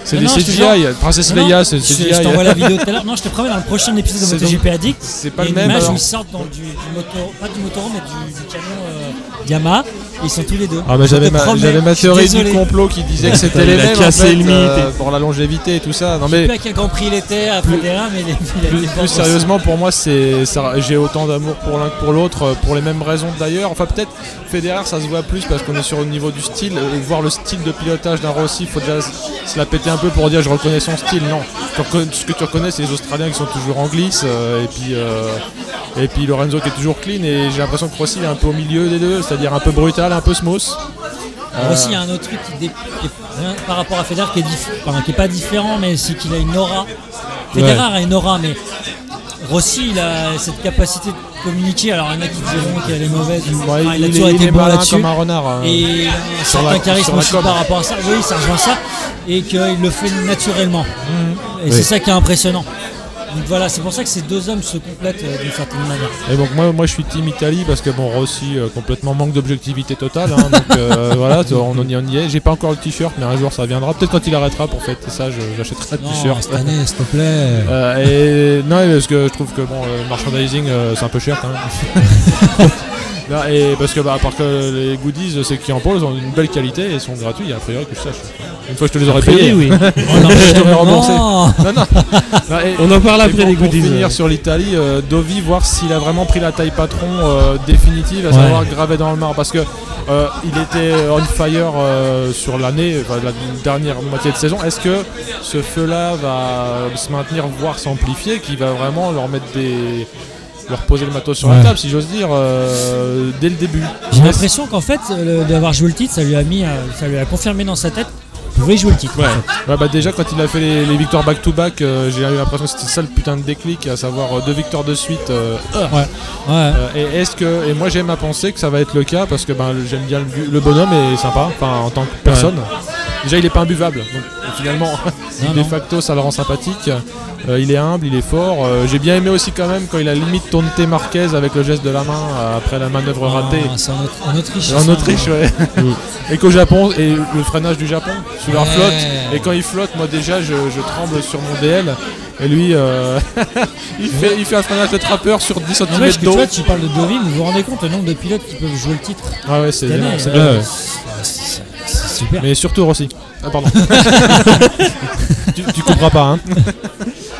C'est des je CGI. Princesse Leia, c'est je, je CGI. t'envoie la vidéo tout à l'heure. Non, je te promets, dans le prochain épisode de MotoGP Addict, C'est pas le une même. image où ils sortent dans du, du moto, pas du motorhome, mais du, du Et ils sont tous les deux. Ah bah j'avais ma, promets, théorie du complot qui disait que c'était les mêmes en fait, euh, pour la longévité et tout ça. Non Je sais mais plus à quel Grand Prix il était à Federer, mais il est- il a plus, sérieusement pour moi c'est ça- j'ai autant d'amour pour l'un que pour l'autre euh, pour les mêmes raisons d'ailleurs. Enfin peut-être Federer ça se voit plus parce qu'on est sur le niveau du style euh, voir le style de pilotage d'un Rossi, il faut déjà se la péter un peu pour dire je reconnais son style. Non, ce que tu reconnais c'est les Australiens qui sont toujours en glisse euh, et puis euh, et puis Lorenzo qui est toujours clean et j'ai l'impression que Rossi est un peu au milieu des deux, c'est-à-dire un peu brutal, un peu smooth. Alors aussi, il y a un autre truc qui, dé- qui est rien par rapport à Federer qui est, enfin, qui est pas différent, mais c'est qu'il a une aura. Federer a une aura, mais Rossi, il a cette capacité de communiquer. Alors, il y en a qui diront qu'elle est mauvaise. Ouais, Enfin, il, a il, toujours il été bon là-dessus. comme un renard. hein. Et il un Sur la- charisme aussi par rapport à ça. Oui, ça rejoint ça. Et qu'il le fait naturellement. Et Oui. c'est ça qui est impressionnant. Donc voilà, c'est pour ça que ces deux hommes se complètent euh, d'une certaine manière. Et donc moi, moi je suis team Italie parce que bon Rossi euh, complètement manque d'objectivité totale. hein, donc euh, voilà, on, on y on y est. J'ai pas encore le t-shirt, mais un jour ça viendra. Peut-être quand il arrêtera pour fêter ça, j'achèterai le t-shirt. cette année, s'il te plaît. Euh, et non, parce que je trouve que bon, le merchandising c'est un peu cher quand même. Non, et parce que bah, à part que les goodies, c'est qui en pose, ont une belle qualité et sont gratuits, a priori que je sache. Une fois que je te les aurais payés, oui. Oh non, je t'aurais non. remboursé. Non, non. Non, et- On en parle après pour, les pour goodies. finir ouais. sur l'Italie, euh, Dovi, voir s'il a vraiment pris la taille patron euh, définitive, à savoir gravé dans le marbre. Parce que euh, il était on fire sur l'année, enfin, la dernière moitié de saison. Est-ce que ce feu-là va se maintenir, voire s'amplifier, qui va vraiment leur mettre des. Leur poser le matos sur la Ouais. table, si j'ose dire, euh, dès le début J'ai l'impression qu'en fait, d'avoir joué le titre, ça lui a mis, euh, ça lui a confirmé dans sa tête pouvait jouer le titre. en Ouais. fait. Ouais, bah déjà quand il a fait les, les victoires back-to-back, euh, j'ai eu l'impression que c'était ça le putain de déclic, à savoir euh, deux victoires de suite. euh, Ouais. Euh, et est-ce que et moi j'aime à penser que ça va être le cas parce que ben j'aime bien le, le bonhomme est sympa enfin en tant que personne déjà il est pas imbuvable, donc finalement Non, de non. facto ça le rend sympathique. Euh, il est humble, il est fort. Euh, J'ai bien aimé aussi quand même quand il a limite taunté Marquez avec le geste de la main euh, après la manœuvre ratée. Ah, c'est en, Aut- en Autriche. En ça, Autriche, ouais. et qu'au Japon, et le freinage du Japon, sous leur flotte. Et quand il flotte, moi déjà, je, je tremble sur mon DL. Et lui, il, fait, il fait un freinage de trappeur sur 10 Non, mais cm d'eau. tu parles de Deauville, vous vous rendez compte le nombre de pilotes qui peuvent jouer le titre Ah ouais, c'est euh, bien. Super. Mais surtout Rossi. Ah, pardon. tu, tu couperas pas, hein.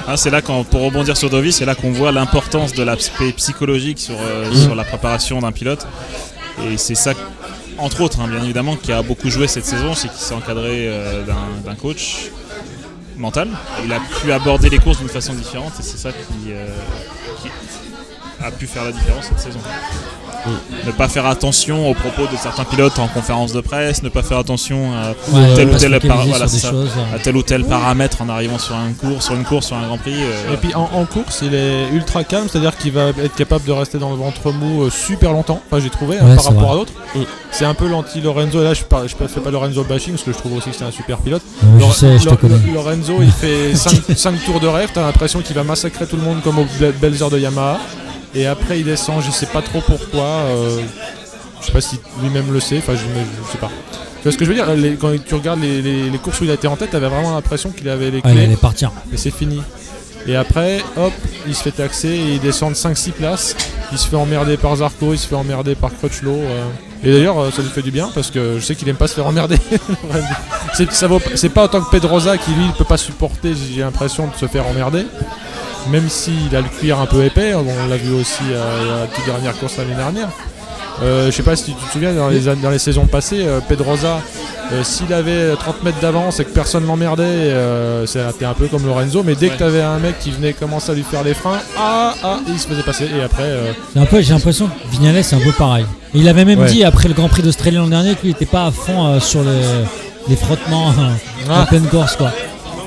Hein, c'est là quand, pour rebondir sur Dovi, c'est là qu'on voit l'importance de l'aspect psychologique sur, euh, Mm. sur la préparation d'un pilote. Et c'est ça, entre autres, hein, bien évidemment, qui a beaucoup joué cette saison, c'est qu'il s'est encadré euh, d'un- d'un coach mental. Il a pu aborder les courses d'une façon différente et c'est ça qui, euh, qui a pu faire la différence cette saison. Ne pas faire attention aux propos de certains pilotes en conférence de presse, ne pas faire attention à Ouais, tel ou tel focaliser par- sur voilà, des c'est ça. choses, à tel ou tel paramètre en arrivant sur, un cours, sur une course, sur un Grand Prix. euh, Et puis en, en course, il est ultra calme, c'est-à-dire qu'il va être capable de rester dans le ventre mou euh, super longtemps. Enfin, j'ai trouvé hein, par rapport vrai. à d'autres. Mm. C'est un peu l'anti-Lorenzo. Et là, je ne fais pas Lorenzo bashing parce que je trouve aussi que c'est un super pilote. Ouais, je Lore- sais, je te Lo- connais. Lo- Lorenzo, il fait 5 tours de rêve. T'as l'impression qu'il va massacrer tout le monde comme aux be- belles heures de Yamaha. Et après, il descend, je sais pas trop pourquoi. euh, je sais pas si lui-même le sait. Enfin, je, je sais pas. Tu vois ce que je veux dire Les- Quand tu regardes les, les- les courses où il a été en tête, t'avais vraiment l'impression qu'il avait les Ah, il clés allait partir. et c'est fini. Et après, hop, il se fait taxer et il descend de 5-6 places. Il se fait emmerder par Zarco, il se fait emmerder par Crutchlow. euh. Et d'ailleurs, euh, ça lui fait du bien parce que je sais qu'il aime pas se faire emmerder. c'est, pas autant que Pedrosa qui lui ne peut pas supporter, j'ai l'impression, de se faire emmerder. Même s'il a le cuir un peu épais, on l'a vu aussi euh, à la toute dernière course l'année dernière. Euh, je sais pas si tu te souviens, dans les, an- dans les saisons passées, euh, Pedrosa, euh, s'il avait 30 mètres d'avance et que personne l'emmerdait, euh, c'était un peu comme Lorenzo, mais dès que tu avais un mec qui venait commencer à lui faire les freins, ah, ah, il se faisait passer. Et après, euh, C'est un peu- J'ai l'impression que Vignales c'est un peu pareil. Et il avait même Ouais. dit après le Grand Prix d'Australie l'an dernier qu'il n'était pas à fond euh, sur les, les frottements euh, en Ah. pleine course quoi.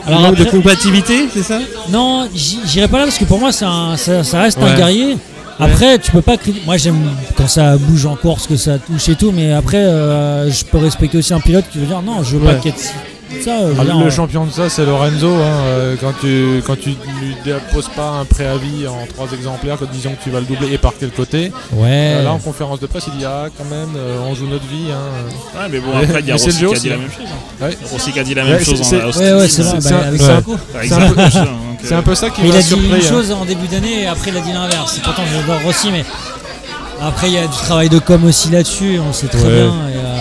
Alors Manque de après- compatibilité, c'est ça? Non, j'irai pas là parce que pour moi c'est un- ça, ça reste un guerrier. Après, tu peux pas. cri- Moi, j'aime quand ça bouge en course, que ça touche et tout, mais après, euh, je peux respecter aussi un pilote qui veut dire non, je veux Ouais. pas qu'il y ait de- ça. ah, le euh, champion de ça, c'est Lorenzo. hein, euh, quand tu quand tu lui déposes pas un préavis en trois exemplaires, quand disons que tu vas le doubler et par quel côté, Ouais. euh, là en conférence de presse, il dit ah quand même, euh, on joue notre vie. hein. Ouais, mais bon, après, il y a c'est Rossi le qui jeu a dit la aussi, même chose. hein. Ouais. Rossi qui a dit la même chose c'est- ouais, c'est un- un peu- C'est un peu ça qui Mais il m'a a dit surpris. une hein. chose en début d'année et après il a dit l'inverse. Pourtant j'adore Rossi, mais après il y a du travail de com aussi là-dessus, on sait très Ouais. bien. Et, euh,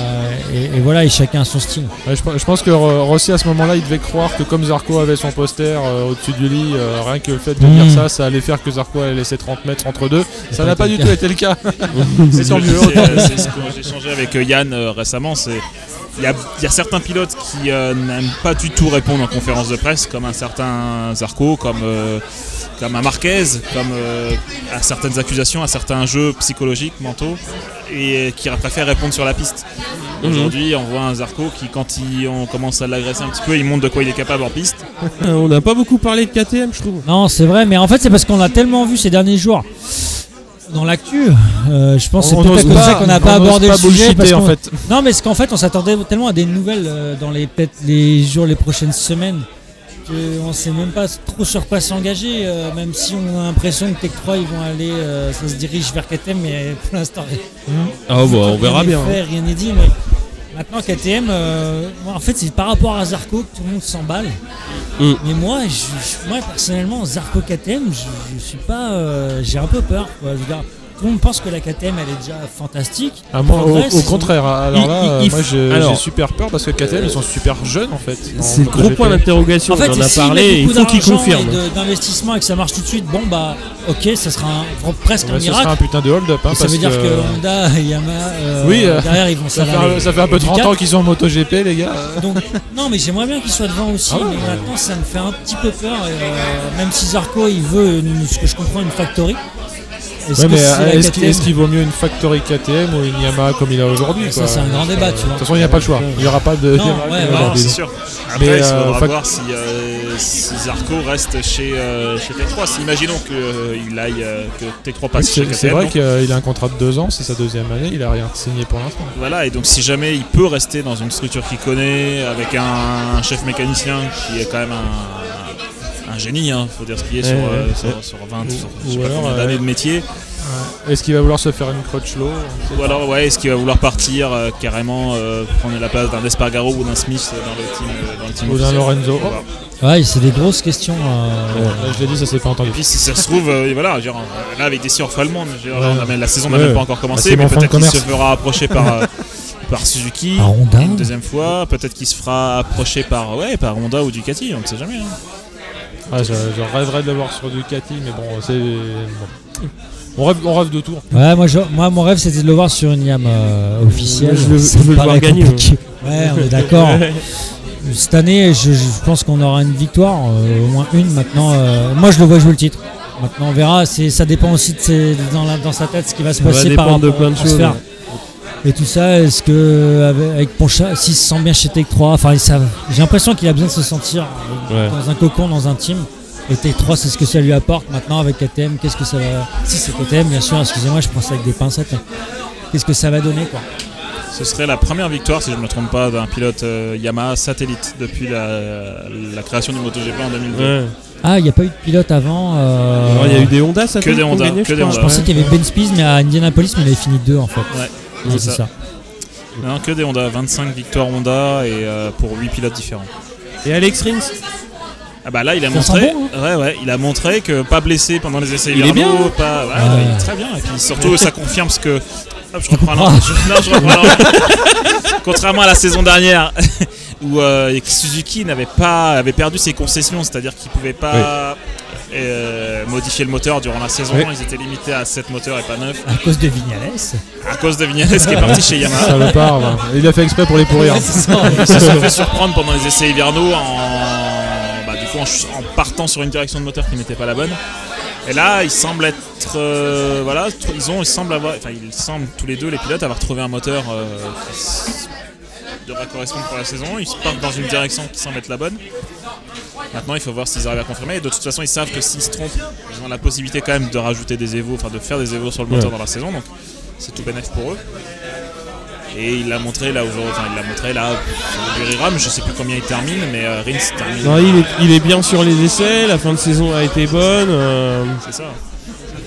et- et voilà, et chacun a son style. Ouais, je, je pense que Ro- Rossi à ce moment-là il devait croire que comme Zarco avait son poster euh, au-dessus du lit, euh, rien que le fait de Mm. dire ça, ça allait faire que Zarco allait laisser 30 mètres entre deux. Ça n'a pas du le tout été le cas. C'est tant mieux. c'est, euh, ce que j'ai échangé avec Yann euh, récemment. C'est il y a, il y a certains pilotes qui euh, n'aiment pas du tout répondre en conférence de presse, comme un certain Zarco, comme euh, comme un Marquez, comme euh, à certaines accusations, à certains jeux psychologiques, mentaux, et euh, qui préfèrent répondre sur la piste. Mhm. Aujourd'hui, on voit un Zarco qui, quand il- on commence à l'agresser un petit peu, il montre de quoi il est capable en piste. On n'a pas beaucoup parlé de KTM, je trouve. Non, c'est vrai, mais en fait c'est parce qu'on l'a tellement vu ces derniers jours. Dans l'actu, euh, je pense que c'est peut-être à ça qu'on n'a pas abordé pas le sujet. Parce en fait. Non, mais c'est qu'en fait on s'attendait tellement à des nouvelles euh, dans les peut-être les jours, les prochaines semaines, qu'on sait même pas trop sur quoi s'engager. euh, même si on a l'impression que Tech 3 ils vont aller, euh, ça se dirige vers KTM, mais pour l'instant Ah bah, on verra bien. n'est fait, rien n'est dit, mais maintenant KTM, euh, moi, en fait, c'est par rapport à Zarco que tout le monde s'emballe. Mm. Mais moi, je, je- moi, personnellement, Zarco KTM, je, je suis pas, j'ai un peu peur. quoi. Je veux dire, tout le monde pense que la KTM, elle est déjà fantastique. Ah, moi, au, contraire, alors Il- là, il- euh, il moi j'ai alors- super peur parce que KTM ils sont super jeunes en fait. C'est le gros point d'interrogation, En fait, on en a parlé, il beaucoup faut qu'il d'argent confirme. et de- d'investissement et que ça marche tout de suite, bon bah, ok, ça sera un- presque Ouais, un miracle. sera un putain de hold-up. hein, ça veut dire que, que Honda et Yamaha, euh, Oui, euh, derrière, ils vont ça fait, s'alarmer. un, ça fait un peu 30 Ducati. ans qu'ils sont en MotoGP les gars. Donc, non, mais j'aimerais bien qu'il soit devant aussi. Ah mais maintenant, ça me fait un petit peu peur. euh, même si Zarco, il veut, ce que je comprends, une factory. Est-ce Ouais, c'est euh, qu'il vaut mieux une Factory KTM ou une Yamaha comme il a aujourd'hui Ça, c'est un grand débat, tu vois. De toute façon, il n'y a pas le choix. Il n'y aura pas de. Non, Yamaha ouais, c'est sûr. Après, Mais, il euh, faudra fac- voir si, euh, si Zarco reste chez, euh, chez T3. Si, imaginons qu'il aille, euh, que T3 passe chez C'est vrai qu'il a un contrat de deux ans, c'est sa deuxième année, il a rien signé pour l'instant. Voilà, et donc si jamais il peut rester dans une structure qu'il connaît, avec un, un chef mécanicien qui est quand même un, un génie, hein, faut dire ce qu'il est sur, Ouais, euh, ouais. sur, sur 20, Ou- sur, ou je sais pas combien euh, d'années de métier. Est-ce qu'il va vouloir se faire une crutchlow Ou alors, ouais, est-ce qu'il va vouloir partir euh, carrément euh, prendre la place d'un Espargaro ou d'un Smith dans le team, dans le team Ou d'un Lorenzo. Voilà. Ouais, c'est des grosses questions. euh, Là, je l'ai dit, ça s'est pas entendu. Et puis si ça se trouve, euh, voilà, là avec des surfs allemandes, on a même- la saison n'a Ouais. même pas encore Bah, commencé, c'est mais peut-être qu'il se fera approcher par, euh, par Suzuki Par Honda une deuxième fois, peut-être qu'il se fera approcher par, ouais, par Honda ou Ducati, on ne sait jamais. hein. Ah, je, je rêverais de le voir sur Ducati, mais bon, c'est. bon. On, rêve, on rêve de tout. Ouais, moi, je- moi, mon rêve, c'était de le voir sur une YAM euh, officielle. Je veux- je le voir gagner, compliqué. Ouais, on est d'accord. Cette année, je, je pense qu'on aura une victoire, euh, au moins une. Maintenant, euh, moi, je le vois jouer le titre. Maintenant, on verra. Ça dépend aussi de ses- dans, la- dans sa tête ce qui va se Ça va passer par dépendre de rapport plein de choses. Et tout ça, est-ce que avec, avec Poncha, s'il se sent bien chez Tech 3, enfin, j'ai l'impression qu'il a besoin de se sentir Ouais. dans un cocon, dans un team. Et Tech 3, c'est ce que ça lui apporte. Maintenant, avec KTM, qu'est-ce que ça va. Si c'est KTM, bien sûr, excusez-moi, je prends ça avec des pincettes. Qu'est-ce que ça va donner, quoi? Ce serait la première victoire, si je ne me trompe pas, d'un pilote euh, Yamaha satellite depuis la, la création du MotoGP en 2002. Ouais. Ah, il n'y a pas eu de pilote avant. euh, Il y a eu des Honda, ça Que des Honda, que des Je Honda. pensais qu'il y avait Ben Spies, mais à Indianapolis, mais il avait fini deux en fait. Ouais, C'est ça. ça. Non, que des Honda, 25 victoires Honda et euh, pour 8 pilotes différents. Et Alex Rins Ah bah là il a Ça montré, bon, ouais ouais, il a montré que pas blessé pendant les essais Il est bien, hein. pas, ouais, Ouais. il est très bien. Et puis surtout ça confirme ce que, Hop, je reprends non, je- non, je reprends non. Contrairement à la saison dernière où euh, Suzuki n'avait pas, avait perdu ses concessions, c'est-à-dire qu'il pouvait pas euh, modifier le moteur durant la saison. Oui. Ils étaient limités à 7 moteurs et pas 9 À cause de Vignales. à cause de Vignales qui est parti chez Yamaha. Ça le part. Il a fait exprès pour les pourrir. Ouais, c'est ça. Il se sont fait surprendre pendant les essais hivernaux en, bah, du coup, en, partant sur une direction de moteur qui n'était pas la bonne. Et là, ils semblent être, euh, voilà, ils ont, ils semblent avoir, enfin, ils semblent tous les deux les pilotes avoir trouvé un moteur euh, qui devrait correspondre pour la saison. Ils se partent dans une direction qui semble être la bonne. Maintenant, il faut voir s'ils arrivent à confirmer. Et de toute façon, ils savent que s'ils se trompent, ils ont la possibilité quand même de rajouter des évos, enfin de faire des évos sur le moteur Ouais. dans la saison. Donc, c'est tout bénéf pour eux. Et il l'a montré là aujourd'hui, enfin il l'a montré là sur le Buriram, je sais plus combien il termine, mais euh, Rins termine. Non, il, est, il est bien sur les essais, la fin de saison a été bonne. euh, C'est ça.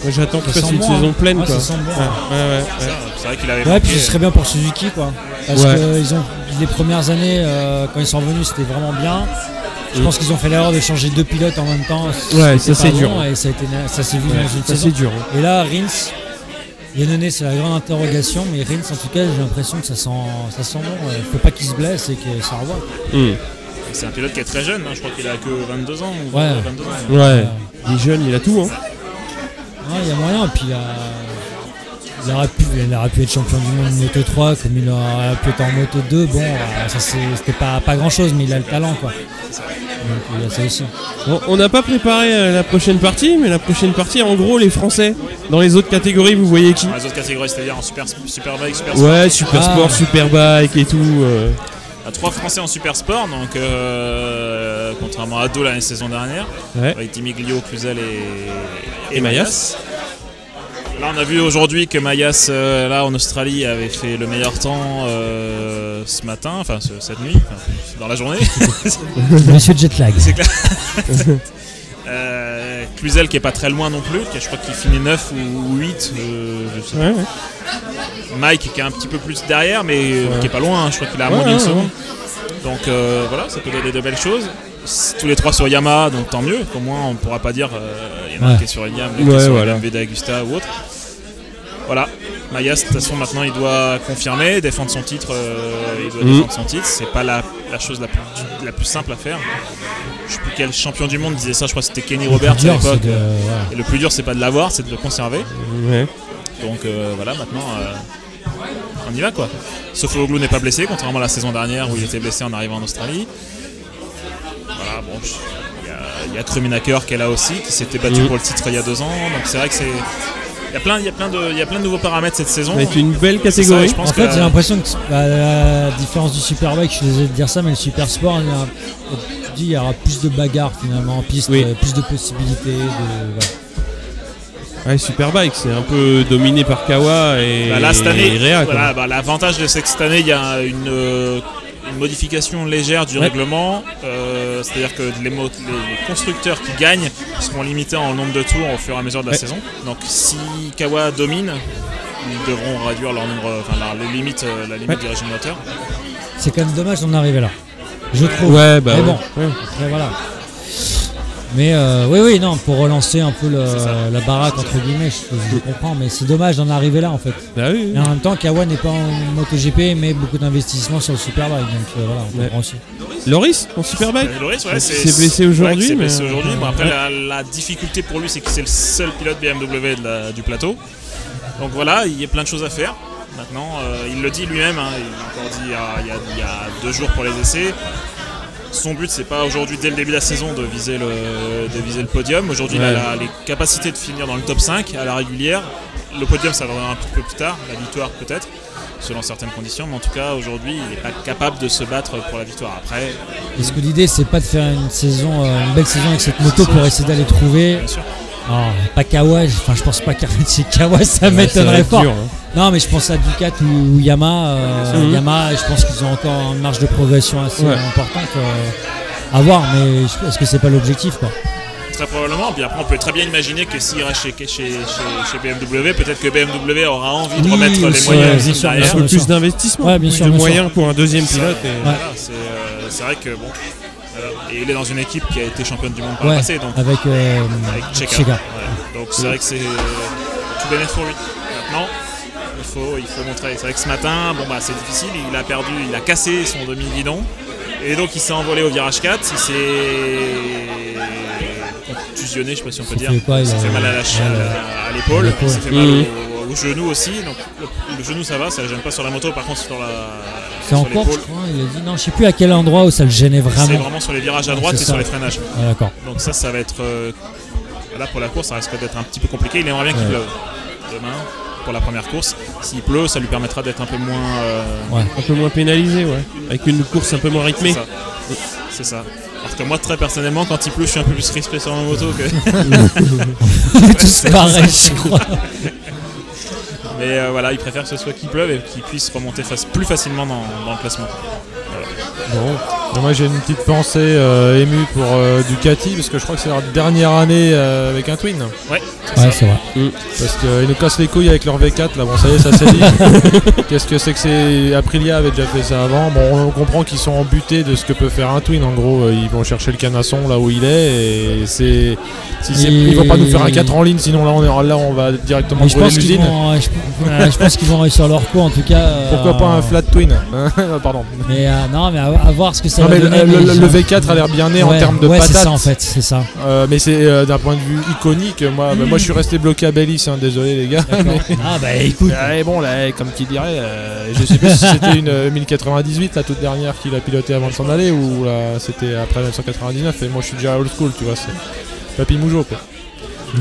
Moi, J'attends qu'il Ça fasse une bon, saison hein. pleine. Ouais, quoi. ça sent bon. Ouais, ouais, ouais, C'est vrai qu'il avait Ouais, puis ce serait bien pour Suzuki quoi. Parce Ouais. que ils ont, les premières années, euh, quand ils sont revenus, c'était vraiment bien. Je Mm. pense qu'ils ont fait l'erreur de changer deux pilotes en même temps. Ouais, ça, c'est dur. bon Et ça, a été, ça s'est vu Ouais, dans une ça saison. c'est dur. Et là, Rins, Yannone, c'est la grande interrogation, mais Rins, en tout cas, j'ai l'impression que ça sent, ça sent bon. Il faut pas qu'il se blesse et que ça revoie. Hum. C'est un pilote qui est très jeune, hein, je crois qu'il a que 22 ans ou Ouais. 22 ans. Ouais, il est jeune, il a tout. Hein. Ouais, il y a moyen. Et puis, il, a- il aurait pu, il aurait pu être champion du monde Moto 3, comme il aurait pu être en Moto 2. Bon, euh, ça c'est- c'était pas, pas grand chose, mais il a le talent, quoi. Donc, il y a ça aussi. Bon, on n'a pas préparé euh, la prochaine partie, mais la prochaine partie, en gros, les Français. Dans les autres catégories, vous voyez qui? Dans les autres catégories, c'est-à-dire en super, super bike, super sport. Ouais, super Ah. sport, super bike et tout. euh. A trois Français en super sport, donc euh, contrairement à deux la saison dernière, Ouais. avec Dimiglio, Cluzel et, Et Mayas. Là, on a vu aujourd'hui que Mayas, euh, là en Australie, avait fait le meilleur temps euh, ce matin, enfin ce- cette nuit, dans la journée. Monsieur Jetlag. C'est clair. Cluzel qui est pas très loin non plus, qui, je crois qu'il finit 9 ou 8. euh, je sais pas. Ouais, ouais. Mike qui est un petit peu plus derrière, mais euh, qui est pas loin, hein, je crois qu'il a moins d'une seconde. Donc euh, voilà, ça peut donner de belles choses. Tous les trois sur Yamaha, donc tant mieux. Au moins, on pourra pas dire euh, il y en a un qui est sur Yamaha, l'autre qui est sur voilà. MV d'Agusta ou autre. Voilà. Mayas, de toute façon, maintenant, il doit confirmer, défendre son titre. euh, il doit Mhm. défendre son titre. C'est pas la, la chose la plus, la plus simple à faire. Je sais plus quel champion du monde disait ça. Je crois que c'était Kenny Roberts à l'époque. ouais. Et le plus dur, c'est pas de l'avoir, c'est de le conserver. Ouais. Donc euh, voilà, maintenant, euh, on y va quoi. Sofoglou n'est pas blessé, contrairement à la saison dernière où il était blessé en arrivant en Australie. Voilà, bon, il y a, y a Kruminaker qui est là aussi, qui s'était battu Mhm. pour le titre il y a deux ans. Donc c'est vrai que c'est Il y a plein, il y a plein de, il y a plein de nouveaux paramètres cette saison. Ça va être une belle C'est ça, catégorie. je pense En fait, que- j'ai l'impression que bah, à la différence du Superbike, je suis désolé de dire ça, mais le Super Sport, il y a, il y aura plus de bagarres finalement en piste, Oui. plus de possibilités. De, voilà. Ouais, Superbike, c'est un peu dominé par Kawa et, Bah là, cette année, et Réa, voilà, bah, l'avantage de c'est que cette année, il y a une, euh, une modification légère du Ouais. règlement. Euh, C'est-à-dire que les, mo- les- constructeurs qui gagnent seront limités en nombre de tours au fur et à mesure de la Ouais. saison. Donc, si Kawa domine, ils devront réduire leur nombre, enfin, la, les limites, euh, la limite Ouais. du régime moteur. C'est quand même dommage d'en arriver là. Je trouve. Ouais, bah Mais bon. Ouais. Après, voilà. Mais euh, oui, oui, non, pour relancer un peu le- la baraque, entre guillemets, je, je comprends, mais c'est dommage d'en arriver là en fait. Bah oui, oui. Et en même temps, Kawa n'est pas en MotoGP, mais beaucoup d'investissements sur le Superbike, donc euh, voilà, on comprend aussi. Loris en Superbike Euh, Loris, ouais, Il c'est s'est blessé aujourd'hui, mais- blessé aujourd'hui. Bon, après, Ouais. la, la difficulté pour lui, c'est que c'est le seul pilote BMW de la- du plateau. Donc voilà, il y a plein de choses à faire. Maintenant, euh, il le dit lui-même, hein, il l'a encore dit il y, a, il y a- il y a deux jours pour les essais. Son but, c'est pas aujourd'hui, dès le début de la saison, de viser le, de viser le podium. Aujourd'hui, il a la- les capacités de finir dans le top 5 à la régulière. Le podium, ça viendra un petit peu plus tard, la victoire peut-être, selon certaines conditions. Mais en tout cas, aujourd'hui, il n'est pas capable de se battre pour la victoire. Après, Est-ce que l'idée, c'est pas de faire une saison, euh, une belle saison avec cette moto pour essayer d'aller trouver Ah, pas Kawa, je- enfin je pense pas qu'arriver chez Kawa ça Ouais, m'étonnerait fort. dur, hein. Non mais je pense à Ducat ou, ou Yamaha. euh, Mhm. Yamaha, je pense qu'ils ont encore une marge de progression assez Ouais. importante euh, à voir, mais est-ce que c'est pas l'objectif quoi? Très probablement. Puis après, on peut très bien imaginer que s'il reste chez, chez, chez, chez BMW, peut-être que BMW aura envie de Oui, remettre les moyens bien sûr, Un derrière. bien peu sûr. plus d'investissement, Ouais, de bien moyens pour un deuxième pilote. et- Voilà, c'est euh, c'est vrai que bon. Voilà. Et il est dans une équipe qui a été championne du monde par Ouais, le passé, donc avec, euh, avec. Ouais. Donc c'est vrai que c'est tout bénéfice pour lui. Maintenant, il faut, il faut montrer. C'est vrai que ce matin, bon bah c'est difficile. Il a perdu, il a cassé son demi-guidon. Et donc il s'est envolé au virage 4. Il s'est contusionné, je sais pas si on peut dire. quoi, il s'est fait mal à la cha- ouais, à- à l'épaule. à l'épaule. Il s'est fait mal au, au genou aussi. Donc le, le genou ça va, ça gêne pas sur la moto. Par contre sur la C'est encore, je crois, il a dit non, je sais plus à quel endroit où ça le gênait c'est vraiment. vraiment sur les virages à droite c'est et sur les freinages. Ah, D'accord. Donc ça, ça va être... euh, là, pour la course, ça risque d'être un petit peu compliqué. Il aimerait bien qu'il Ouais. pleuve demain pour la première course. S'il pleut, ça lui permettra d'être un peu moins... euh, Ouais. Un peu moins pénalisé, ouais. Avec une course un peu moins c'est rythmée. ça. C'est ça. Parce que moi, très personnellement, quand il pleut, je suis un peu plus crispé sur ma moto que... Tous pareil, je crois. Mais euh, voilà, il préfère que ce soit qu'il pleuve et qu'il puisse remonter plus facilement dans, le classement. Moi j'ai une petite pensée euh, émue pour euh, Ducati parce que je crois que c'est leur dernière année euh, avec un twin. Ouais, Ouais, c'est vrai. Parce qu'ils nous cassent les couilles avec leur V4 là, bon ça y est, ça c'est dit. Qu'est-ce que c'est que c'est? Aprilia avait déjà fait ça avant. Bon, on comprend qu'ils sont embutés de ce que peut faire un twin. En gros, ils vont chercher le canasson là où il est et c'est. Si c'est- Ils vont pas nous faire un 4 en ligne, sinon là on, est, là, on va directement Mais je brûler pense qu'ils l'usine. vont, je, ouais, je pense qu'ils vont réussir leur coup en tout cas. euh, Pourquoi pas un flat twin Pardon. Mais euh, non, mais à, à voir ce que ça Non mais le, donner. le- mais le j'ai- V4 a l'air bien né en termes de ouais, c'est ça en fait, c'est ça. Euh, mais c'est euh, d'un point de vue iconique. Moi, bah, moi je suis resté bloqué à Bellis, hein, désolé les gars. Ah bah écoute, Ouais, bon, là, comme qui dirait, euh, je sais plus si c'était une euh, 1098, la toute dernière qu'il a pilotée avant de s'en aller, ou là, c'était après 1999. Et moi, je suis déjà old school, tu vois, c'est Papy Mougeot, quoi.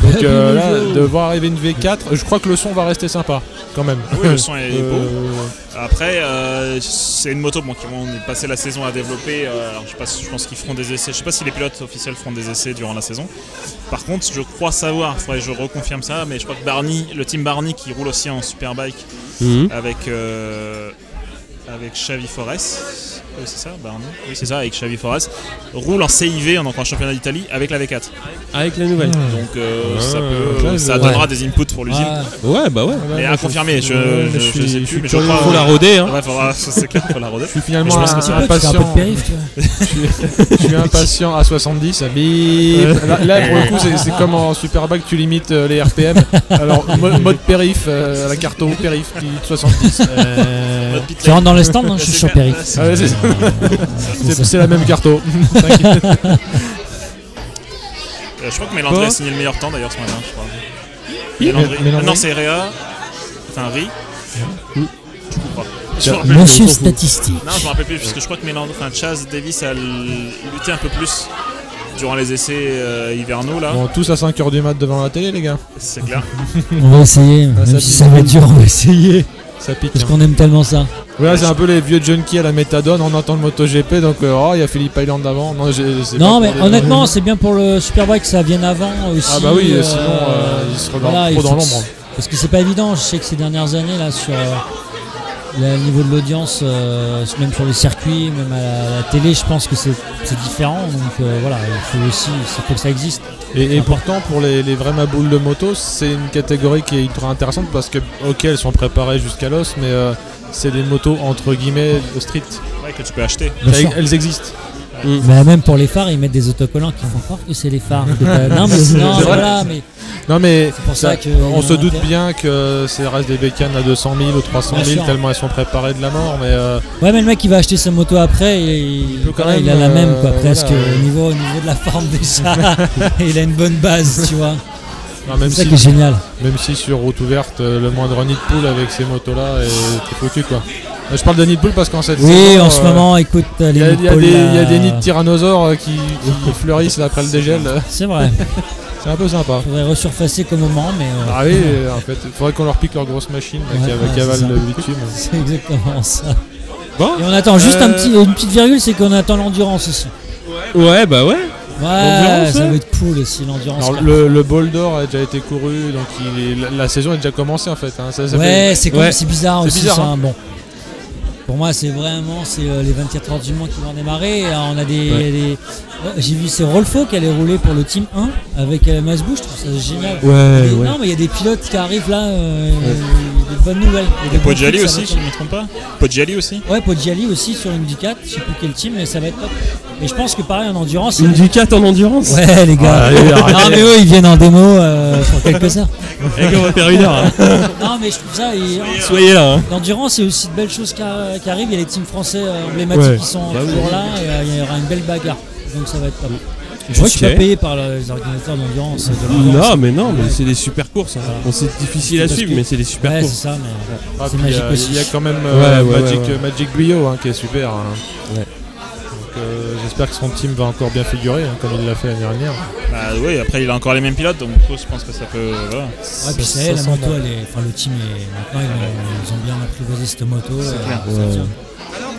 Donc euh, là, de voir arriver une V4, je crois que le son va rester sympa, quand même. Oui, le son est beau. Euh, Après, euh, c'est une moto bon, qui vont passer la saison à développer. euh, alors, je, sais pas si- je pense qu'ils feront des essais. Je sais pas si les pilotes officiels feront des essais durant la saison. Par contre, je crois savoir, faudrait que je reconfirme ça, mais je crois que Barney, le team Barney qui roule aussi en superbike Mhm. avec, euh, avec Xavi Forest. Oui, c'est ça, Barney. Oui, c'est ça, avec Xavi Forest. Roule en CIV, donc en championnat d'Italie, avec la V4. Avec la nouvelle. Donc euh, Ah, ça, peut, ça donnera des inputs pour l'usine. ouais, Ouais, bah ouais. Mais à confirmer, je, je, je je suis- sais plus, mais je crois. Faut la roder, hein. Ouais, faudra- c'est clair, faut la roder. je suis finalement Mais je pense un- un impatient. périph, tu vois. Je suis impatient à 70. Bip. Là, là, pour le coup, c'est- c'est comme en Superbike, tu limites euh, les RPM. Alors, mo- mode périph, euh, la carte au périph qui 70. Tu rentres dans les stands, non, je C'est suis sur. Ah ouais, c'est ça. C'est c'est ça. c'est la même carte. T'inquiète. Euh, je crois que Mélandré a signé le meilleur temps d'ailleurs ce matin, je crois. Qui Mélandré. Mélandré Ah non, c'est Réa. Enfin, Ri. Je crois. Je Tiens, me rappelle Monsieur statistique. Non, je me rappelle plus, parce que je crois que Mélandré, enfin, Chaz Davis a l- lutté un peu plus durant les essais euh, hivernaux là. Bon, tous à 5h du mat devant la télé, les gars. C'est clair. On va essayer, Ah, même ça si ça va être dur, on va essayer. Ça pique. Parce hein. qu'on aime tellement ça. Ouais, c'est un peu les vieux junkies à la méthadone. On entend le MotoGP, donc euh, oh, il y a Philippe Island avant. Non, mais honnêtement, c'est bien pour le Superbike que ça vienne avant aussi. Ah bah oui, euh, sinon euh, il voilà, il trop dans l'ombre. Parce que c'est pas évident, je sais que ces dernières années, là, sur le niveau de l'audience, euh, même sur les circuits, même à la, la télé, je pense que c'est différent. Donc euh, voilà, il faut aussi, il faut que ça existe. Et, et pourtant, pour les, les vrais maboules de moto, c'est une catégorie qui est ultra intéressante parce que, ok, elles sont préparées jusqu'à l'os, mais euh, c'est des motos entre guillemets street. Ouais, que tu peux acheter. Elles existent. Mais même pour les phares, ils mettent des autocollants qui font croire que c'est les phares. Pas- non, mais non, voilà, mais Non, mais pour ça- ça, que. on se a doute bien que c'est reste des bécanes à 200 000 ou 300 Bien 000 sûr. tellement elles sont préparées de la mort, mais euh, Ouais, mais le mec il va acheter sa moto après, il, voilà, même, il a la même quoi, euh, presque voilà. au, niveau, au niveau de la forme déjà. et il a une bonne base, tu vois. non, même, C'est ça si, qui est génial. même si sur route ouverte, euh, le moindre nid de poule avec ces motos-là est t'es foutu quoi. Euh, Je parle de nid poule parce qu'en cette Oui, saison, en ce euh, moment, écoute, Il y, a- y des- là, il y a des nids de tyrannosaures euh, qui, qui fleurissent après le dégel. C'est vrai, C'est un peu sympa. faudrait resurfacer comme moment, mais euh, Ah oui, en fait, il faudrait qu'on leur pique leur grosse machine Ouais, qui, ouais, avale le bitume. c'est exactement ça. Bon. Et on attend juste un petit, une petite virgule, c'est qu'on attend l'endurance aussi. Ouais, bah ouais. Ouais, ça va être cool aussi, l'endurance. Alors, le, le bol d'or a déjà été couru, donc il est- la, la saison est déjà commencée en fait. hein. Ça, ça Ouais, c'est Ouais. bizarre aussi bizarre, ça. hein. Bon. Pour moi, c'est vraiment c'est euh, les 24 heures du Mans qui vont démarrer. Euh, on a des, Ouais. des- Ouais, j'ai vu c'est Rolfo qui allait rouler pour le team 1 avec euh, Masbou, je trouve ça génial. Ouais. Non, mais il y a des pilotes qui arrivent là, euh, des bonnes nouvelles. Il y a des Et Poggiali aussi, si je ne me trompe pas. Poggiali aussi. Ouais, Poggiali aussi sur une Ducat, je sais plus quel team, mais ça va être top. Et je pense que pareil en endurance. Une Ducat en endurance Ouais, les gars. Ah, non, mais eux, ils viennent en démo euh, pour quelques heures. Eh, on va faire une heure. hein. Non, mais je trouve ça. et- Soyez là. hein. L'endurance, c'est aussi de belles choses qui, arri- qui arrivent. Il y a les teams français euh, emblématiques Ouais. qui sont Bah oui. toujours là et euh, il y aura une belle bagarre. Donc ça va être top. Je suis pas payé par les organisateurs l'endurance. Non, mais non, mais c'est des super courses. hein. Bon, c'est difficile à suivre, que- mais c'est des super Ouais, c'est courses. ça, mais Ah, c'est puis, il y a- magique aussi. Il y a quand même euh, Ouais, ouais, Magic. Magic Guyot hein, qui est super. hein. Euh, J'espère que son team va encore bien figurer, hein, comme il l'a fait l'année dernière. Bah oui, après il a encore les mêmes pilotes, donc je pense que ça peut. Voilà. Ouais, puis ça y est, la moto, elle est, enfin, le team est maintenant ils, ont- ils ont bien apprivoisé cette moto. euh, clair. Ouais.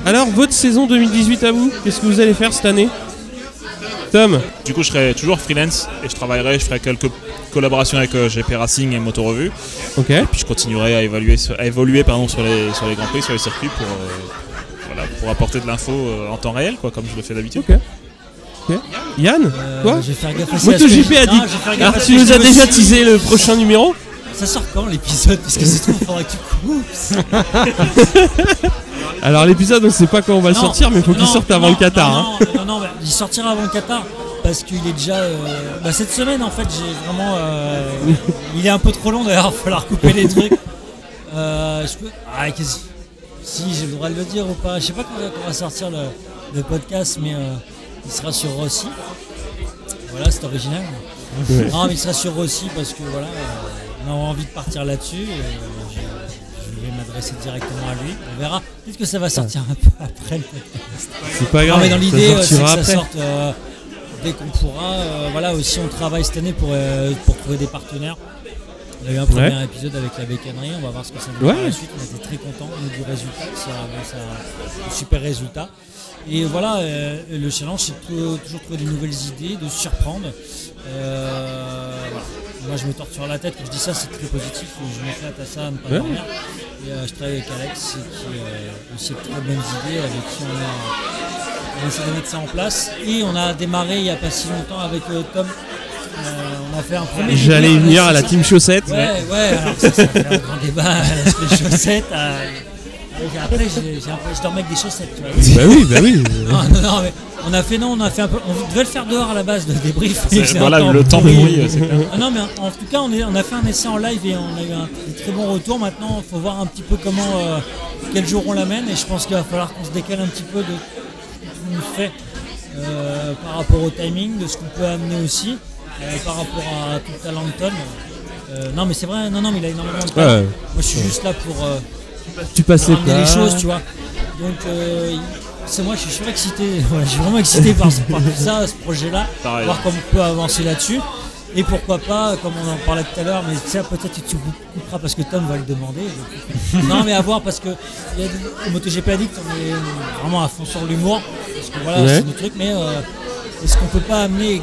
Alors, votre saison 2018 à vous, qu'est-ce que vous allez faire cette année? Tom Du coup, je serai toujours freelance et je travaillerai, je ferai quelques collaborations avec euh, GP Racing et Moto Revue. Ok. Puis je continuerai à évaluer, sur- à évoluer pardon, sur, les, sur les grands prix, sur les circuits pour, euh, voilà, pour apporter de l'info euh, en temps réel, quoi, comme je le fais d'habitude. Ok. Ok. Yann Euh, Quoi MotoGP a Non, dit. faire gaffe Alors, tu nous as déjà teasé le prochain numéro Ça sort quand l'épisode? Parce que c'est trop, il faudra que tu coupes. Alors, l'épisode, on sait pas quand on va le sortir, mais il faut qu'il sorte avant le Qatar. Non, hein. non, non, non, bah, il sortira avant le Qatar parce qu'il est déjà. euh, bah, cette semaine, en fait, j'ai vraiment. euh, il est un peu trop long d'ailleurs, il va falloir couper les trucs. Euh, je peux. Ah, si j'ai le droit de le dire ou pas. Je sais pas quand on va sortir le, le podcast, mais il sera sur Rossi. Voilà, c'est original. Ouais. Non, mais il sera sur Rossi parce que voilà, on a envie de partir là-dessus. Directement à lui. On verra. Peut-être que ça va sortir un peu après le podcast. C'est pas Non, grave. mais dans l'idée, euh, c'est que ça après. sorte euh, dès qu'on pourra. Euh, voilà, aussi, on travaille cette année pour, euh, pour trouver des partenaires. On a eu un premier Ouais. épisode avec la bécannerie, on va voir ce que ça donne Ouais. par la suite. On était très contents nous, du résultat, ça- un super résultat. Et voilà, euh, le challenge, c'est de toujours trouver des nouvelles idées, de surprendre. Euh, voilà. Moi, je me torture la tête quand je dis ça, c'est très positif. Je m'éclate à ça, à ne pas Ouais. dormir. Et euh, je travaille avec Alex, qui euh, aussi a de très bonnes idées, avec qui on a, on a essayé de mettre ça en place. Et on a démarré il n'y a pas si longtemps avec euh, Tom. On a fait un premier. J'allais venir à la team chaussette. Ouais, ouais, alors ça, ça fait un grand débat, euh, les chaussettes. Après, peu- je dormais avec des chaussettes, tu vois. Bah oui, bah oui. Non, non, non, mais on a fait, non, on a fait un peu. On devait le faire dehors à la base, le débrief. Voilà, un le temps pourri. pourri, c'est clair. Ah non, mais en tout cas, on, est- on a fait un essai en live et on a eu un, très bons retours. Maintenant, il faut voir un petit peu comment, euh, quel jour on l'amène. Et je pense qu'il va falloir qu'on se décale un petit peu de ce qu'on fait euh, par rapport au timing, de ce qu'on peut amener aussi, euh, par rapport à tout Talenton. Euh, non, mais c'est vrai, non, non, mais il a énormément de. Ouais. Moi, je suis juste là pour. Tu passes les les choses, tu vois. Donc, euh, c'est moi, je suis surexcité. Voilà, je suis vraiment excité par, par tout ça, ce projet-là. Voir comment on peut avancer là-dessus. Et pourquoi pas, comme on en parlait tout à l'heure, mais ça peut-être tu te couperas parce que Tom va le demander. donc. non, mais à voir parce que y a des, au MotoGP Addict, on est vraiment à fond sur l'humour. Parce que voilà, Ouais. c'est notre truc. Mais euh, est-ce qu'on peut pas amener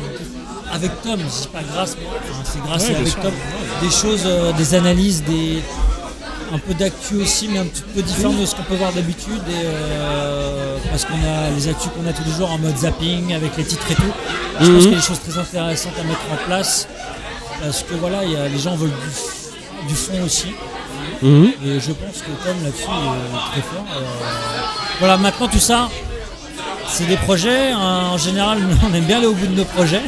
avec Tom, je dis pas grâce, c'est grâce Ouais, avec sûr. Tom, des choses, euh, des analyses, des un peu d'actu aussi, mais un petit peu différent de ce qu'on peut voir d'habitude. Et euh, parce qu'on a les actus qu'on a tous les jours en mode zapping avec les titres et tout. Je pense Mhm. qu'il y a des choses très intéressantes à mettre en place. Parce que voilà, il y a, les gens veulent du, du fond aussi. Mhm. Et je pense que Tom là-dessus est très fort. Euh, voilà, maintenant tout ça, c'est des projets. hein. En général, on aime bien aller au bout de nos projets.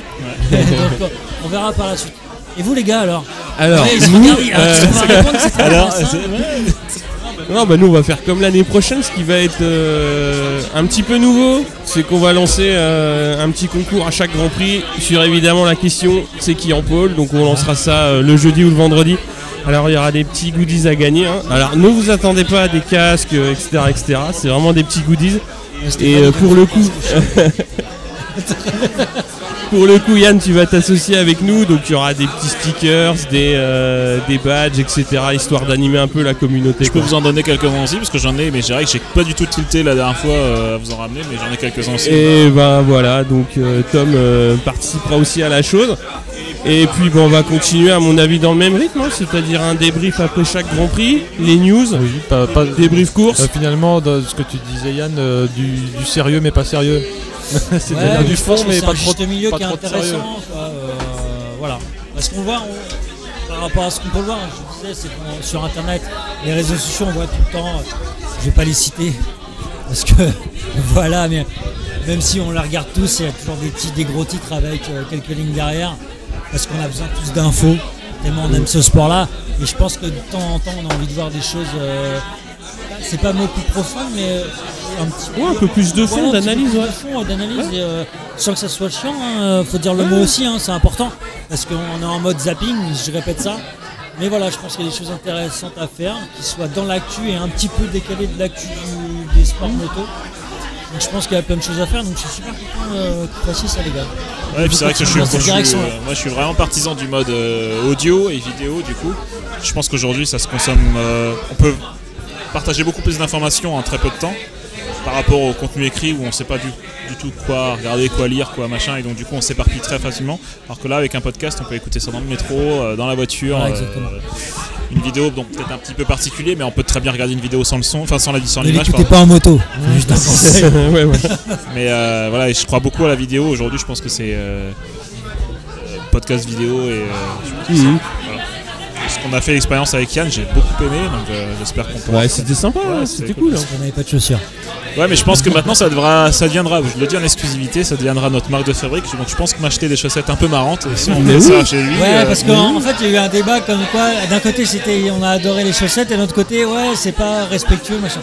Donc, on verra par la suite. Et vous les gars alors Alors, Ouais, nous, un euh, Alors, non, bah nous on va faire comme l'année prochaine, ce qui va être euh, un petit peu nouveau, c'est qu'on va lancer euh, un petit concours à chaque Grand Prix sur évidemment la question c'est qui en pôle, donc on lancera ça euh, le jeudi ou le vendredi. Alors il y aura des petits goodies à gagner. hein. Alors ne vous attendez pas à des casques, etc., etc. C'est vraiment des petits goodies. Et euh, pour le coup, pour le coup, Yann, tu vas t'associer avec nous, donc il y aura des petits stickers, des, euh, des badges, etc., histoire d'animer un peu la communauté. Je peux vous en donner quelques-uns aussi parce que j'en ai, mais j'ai que j'ai pas du tout tilté la dernière fois euh, à vous en ramener, mais j'en ai quelques-uns aussi. Et ben voilà, donc euh, Tom participera aussi à la chose. Et puis ben, on va continuer à mon avis dans le même rythme, hein, c'est-à-dire un débrief après chaque Grand Prix, les news, Oui, pas, pas- débrief course. euh, finalement, dans ce que tu disais Yann, euh, du, du sérieux mais pas sérieux. C'est Ouais, du fond mais c'est pas un trop, juste milieu pas qui est de intéressant. quoi, euh, voilà. Parce qu'on voit, on- par rapport à ce qu'on peut voir, je disais, c'est qu'on sur internet, les réseaux sociaux, on voit tout le temps, je vais pas les citer, parce que voilà, mais même si on la regarde tous, il y a toujours des petits, des gros titres avec quelques lignes derrière, parce qu'on a besoin tous d'infos, tellement on aime ce sport-là. Et je pense que de temps en temps, on a envie de voir des choses. euh, c'est pas mot plus profond, mais euh, un petit peu. Ouais, un peu plus de fond, d'analyse, ouais. fond, ouais, d'analyse, euh, sans que ça soit chiant, hein, euh, faut dire le mot aussi, hein, c'est important, parce qu'on est en mode zapping, je répète ça. Mais voilà, je pense qu'il y a des choses intéressantes à faire, qui soient dans l'actu et un petit peu décalées de l'actu des sports moto. Donc je pense qu'il y a plein de choses à faire, donc je suis super content euh, que vous fassiez ça, les gars. Ouais, c'est vrai que je suis, je euh, moi je suis vraiment partisan du mode euh, audio et vidéo du coup. Je pense qu'aujourd'hui ça se consomme, euh, on peut partager beaucoup plus d'informations en très peu de temps par rapport au contenu écrit où on sait pas du, du tout quoi regarder, quoi lire, quoi machin et donc du coup on s'éparpille très facilement. Alors que là avec un podcast on peut écouter ça dans le métro, euh, dans la voiture. Exactement. Une vidéo donc peut-être un petit peu particulier mais on peut très bien regarder une vidéo sans le son, enfin sans la sans Ne l'image. pardon. pas en moto, juste un conseil. ouais, ouais. Mais euh, voilà, et je crois beaucoup à la vidéo. Aujourd'hui, je pense que c'est euh, euh, podcast vidéo et euh, je pense que qu'on a fait l'expérience avec Yann, j'ai beaucoup aimé, donc euh, j'espère qu'on pourra. Ouais, c'était sympa, Ouais, c'était c'était cool. cool. hein. On n'avait pas de chaussures. Ouais, mais je pense que maintenant ça devra, ça deviendra, je le dis en exclusivité, ça deviendra notre marque de fabrique. Donc je pense que m'acheter des chaussettes un peu marrantes, et si on oui. ça chez lui. Ouais, euh, parce qu'en en fait, il y a eu un débat comme quoi, d'un côté, c'était on a adoré les chaussettes, et de l'autre côté, ouais, c'est pas respectueux, machin.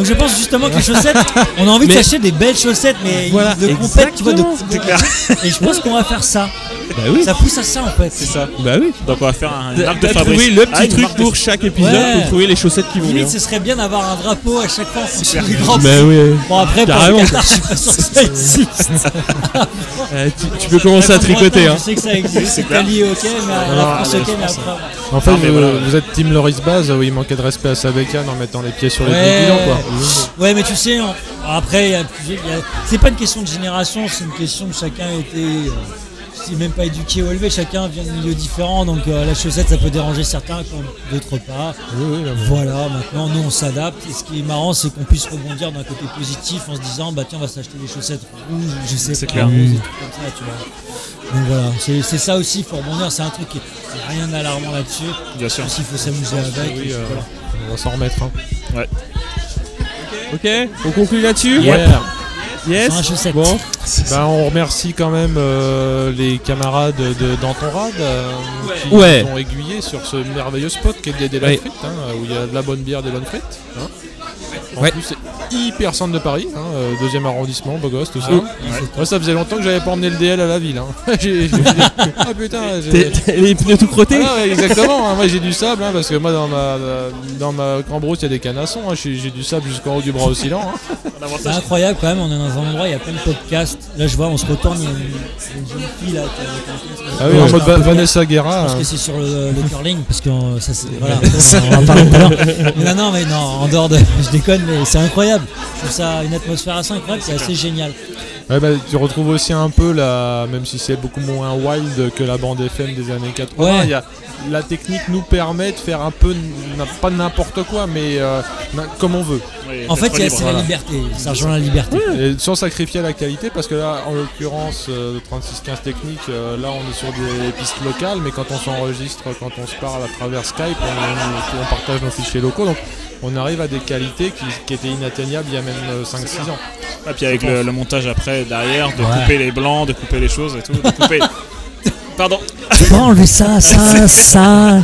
Donc je pense justement que les chaussettes, on a envie de s'acheter des belles chaussettes, mais Voilà, de compète, tu vois, de, exactement. de- Et je pense qu'on va faire ça. Bah oui, Ça pousse à ça en fait. c'est ça. bah oui. Donc on va faire un, marque de fabrique. le Ah, petit une truc pour chaque épisode Ouais. pour trouver les chaussettes qui vont bien. Limite, ce serait bien d'avoir un drapeau à chaque fois clair. grand Bah oui. Bon, après, pour Carrément. le Qatar, je suis pas sûr que ça existe. Euh, tu, tu peux commencer à tricoter. Hein. Je sais que ça existe. C'est. L'Italie, ok, mais à la France, ok, mais après. En fait, Non, mais vous, voilà. vous êtes Team Loris Baz où il manquait de respect à Sabekan en mettant les pieds sur les quoi. Ouais, mais tu sais, on- après, y a c'est pas une question de génération, c'est une question de chacun a été. euh, c'est même pas éduqué ou élevé, chacun vient de milieux différents, donc euh, la chaussette ça peut déranger certains comme d'autres pas. Voilà, maintenant nous on s'adapte et ce qui est marrant c'est qu'on puisse rebondir d'un côté positif en se disant bah tiens on va s'acheter des chaussettes rouges, je sais C'est pas, clair. comme ça, tu vois. Donc voilà, c'est c'est ça aussi, il faut rebondir, c'est un truc qui a rien d'alarmant là-dessus. Bien sûr. Il faut s'amuser avec. Oui, euh, voilà. On va s'en remettre. hein. Ok, on conclut là-dessus Yep. Ouais. Yes. Sans la chaussette. Bon, Ben, on remercie quand même euh, les camarades de Danton-Rad euh, qui Ouais. nous ont aiguillés sur ce merveilleux spot qui est des, des Ouais. frites, hein, où il y a de la bonne bière, des bonnes frites. hein. En Ouais. plus, hyper centre de Paris, hein, euh, deuxième arrondissement, beau gosse, tout ça. Ouais. Moi, ça faisait longtemps que j'avais pas emmené le DL à la ville. hein. J'ai- j'ai- ah putain, j'ai- T'es- t'es- Les pneus tout crottés Ah ouais, exactement, hein, moi j'ai du sable, hein, parce que moi dans ma, dans ma cambrousse il y a des canassons, hein, j'ai j'ai du sable jusqu'en haut du bras oscillant. hein. C'est incroyable quand même, on est dans un endroit, il y a plein de podcasts. Là je vois, on se retourne, il y a une, une jeune fille là. qui a- Ah oui, Ouais, en je mode Va- Vanessa Je Guerra. pense hein. que c'est sur le, le curling, parce que euh, ça c'est. Voilà, on va parler tout à l'heure. Mais non, non, mais non, en dehors de. Je déconne, mais c'est incroyable. Je trouve ça une atmosphère assez incroyable, c'est assez génial. Ouais, bah, tu retrouves aussi un peu la, même si c'est beaucoup moins wild que la bande FM des années 80, Ouais. il y a, la technique nous permet de faire un peu, pas n'importe quoi, mais euh, comme on veut. Oui, En fait, c'est la liberté, ça rejoint la liberté. Et sans sacrifier la qualité, parce que là, en l'occurrence, euh, le 3615 technique, euh, là on est sur des pistes locales, mais quand on s'enregistre, quand on se parle à travers Skype, on, on- on partage nos fichiers locaux, donc on arrive à des qualités qui, qui étaient inatteignables il y a même euh, 5-6 ans. Et puis avec le, le montage après, derrière, de Ouais. couper les blancs, de couper les choses et tout. De couper... Pardon. Tu enlever ça, ça, ça.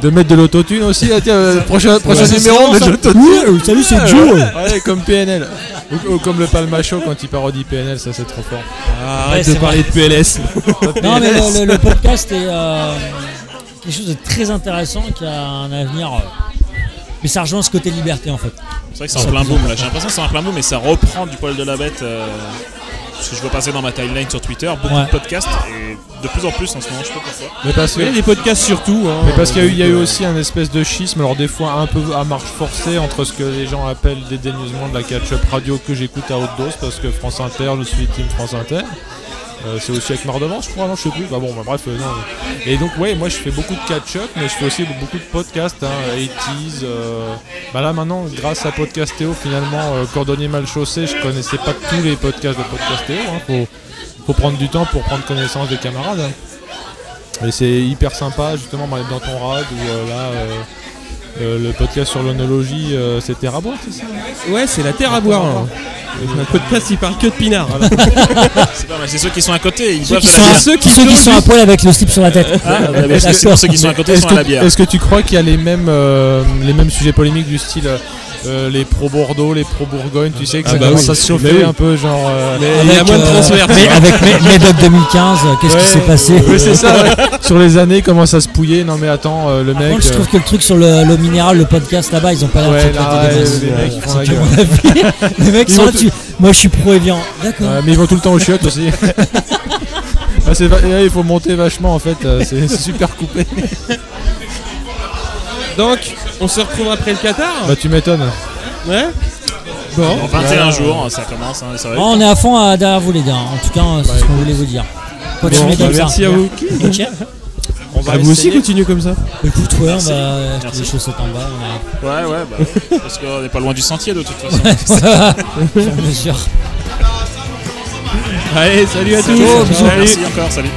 De mettre de l'autotune aussi, ah, tiens, euh, prochain, prochain Ouais. numéro, on met de l'autotune. Ouais, Salut, c'est Joe. Ouais, comme PNL. Ou, ou comme le Palmacho quand il parodie PNL, ça c'est trop fort. Arrête Ouais, de parler de PLS. Non, mais le, le- le podcast est euh, quelque chose de très intéressant qui a un avenir. euh, mais ça rejoint ce côté liberté en fait. C'est vrai que c'est en plein boom là. J'ai l'impression que c'est en plein boom, mais ça reprend du poil de la bête. euh, parce que je vois passer dans ma timeline sur Twitter beaucoup Ouais. de podcasts et de plus en plus en ce moment, je sais pas pourquoi. Mais parce que Il y a des podcasts surtout. hein. Mais parce qu'il y a eu, il y a eu Donc, aussi un espèce de schisme, alors des fois un peu à marche forcée entre ce que les gens appellent dédaigneusement de la catch-up radio que j'écoute à haute dose parce que France Inter, je suis team France Inter. Euh, c'est aussi avec Mardevant, je crois, non, je sais plus. Bah bon, bah, bref, euh, non. Et donc, ouais, moi je fais beaucoup de catch-up, mais je fais aussi beaucoup de podcasts, hein, 80s. euh, Bah là maintenant, grâce à Podcastéo, finalement, euh, Cordonnier mal chaussé, je connaissais pas tous les podcasts de Podcastéo. Hein, faut, faut prendre du temps pour prendre connaissance des camarades. hein. Et c'est hyper sympa, justement, dans ton rad euh, là. Euh, le podcast sur l'onologie, euh, c'était à boire, c'est ça Ouais, c'est la terre à boire. hein. Un podcast, il parle que de pinard. C'est pas mal, c'est ceux qui sont à côté, ils Ceux qui, à sont la à, bière. ceux qui ceux qui sont à poil avec le slip sur la tête. Ah, bah, que ceux qui sont à côté Est-ce sont que, à la bière. est-ce que tu crois qu'il y a les mêmes, euh, les mêmes sujets polémiques du style euh, les pro Bordeaux, les pro Bourgogne, tu sais que Ah ça bah commence oui. à se chauffer Mais oui. un peu, genre. euh, Mais il y a Avec, moins de euh, transferts. mais avec Mé- Médoc 2015, euh, qu'est-ce ouais, qui s'est passé ouais, c'est ça, ouais. Sur les années, comment ça se pouiller Non, mais attends, euh, le Par mec. contre, je trouve que le truc sur le, le minéral, le podcast là-bas, ils ont pas l'air Ouais, de prêter des les mecs. Les sont là, Moi, je suis pro Evian. D'accord. mais ils vont tout le temps aux chiottes aussi. Ah, il faut monter vachement en fait, c'est super coupé. Donc, on se retrouve après le Qatar. Bah tu m'étonnes. Ouais. Bon. En 21 Ouais. jours, ça commence, hein, ça va Bon, on est à fond euh, derrière vous, les gars. En tout cas, euh, c'est ce qu'on voulait vous dire. Continuez Bon, bah, comme ça. merci à vous. Et tiens, On va À vous aussi, essayer. continuez comme ça. Écoute, ouais, on Merci. va acheter Merci. des chaussettes en bas. on Ouais, ouais, bah, parce qu'on n'est pas loin du sentier de toute façon. a- mesure. Allez, salut à tous. Bisous. Salut. Merci encore, salut.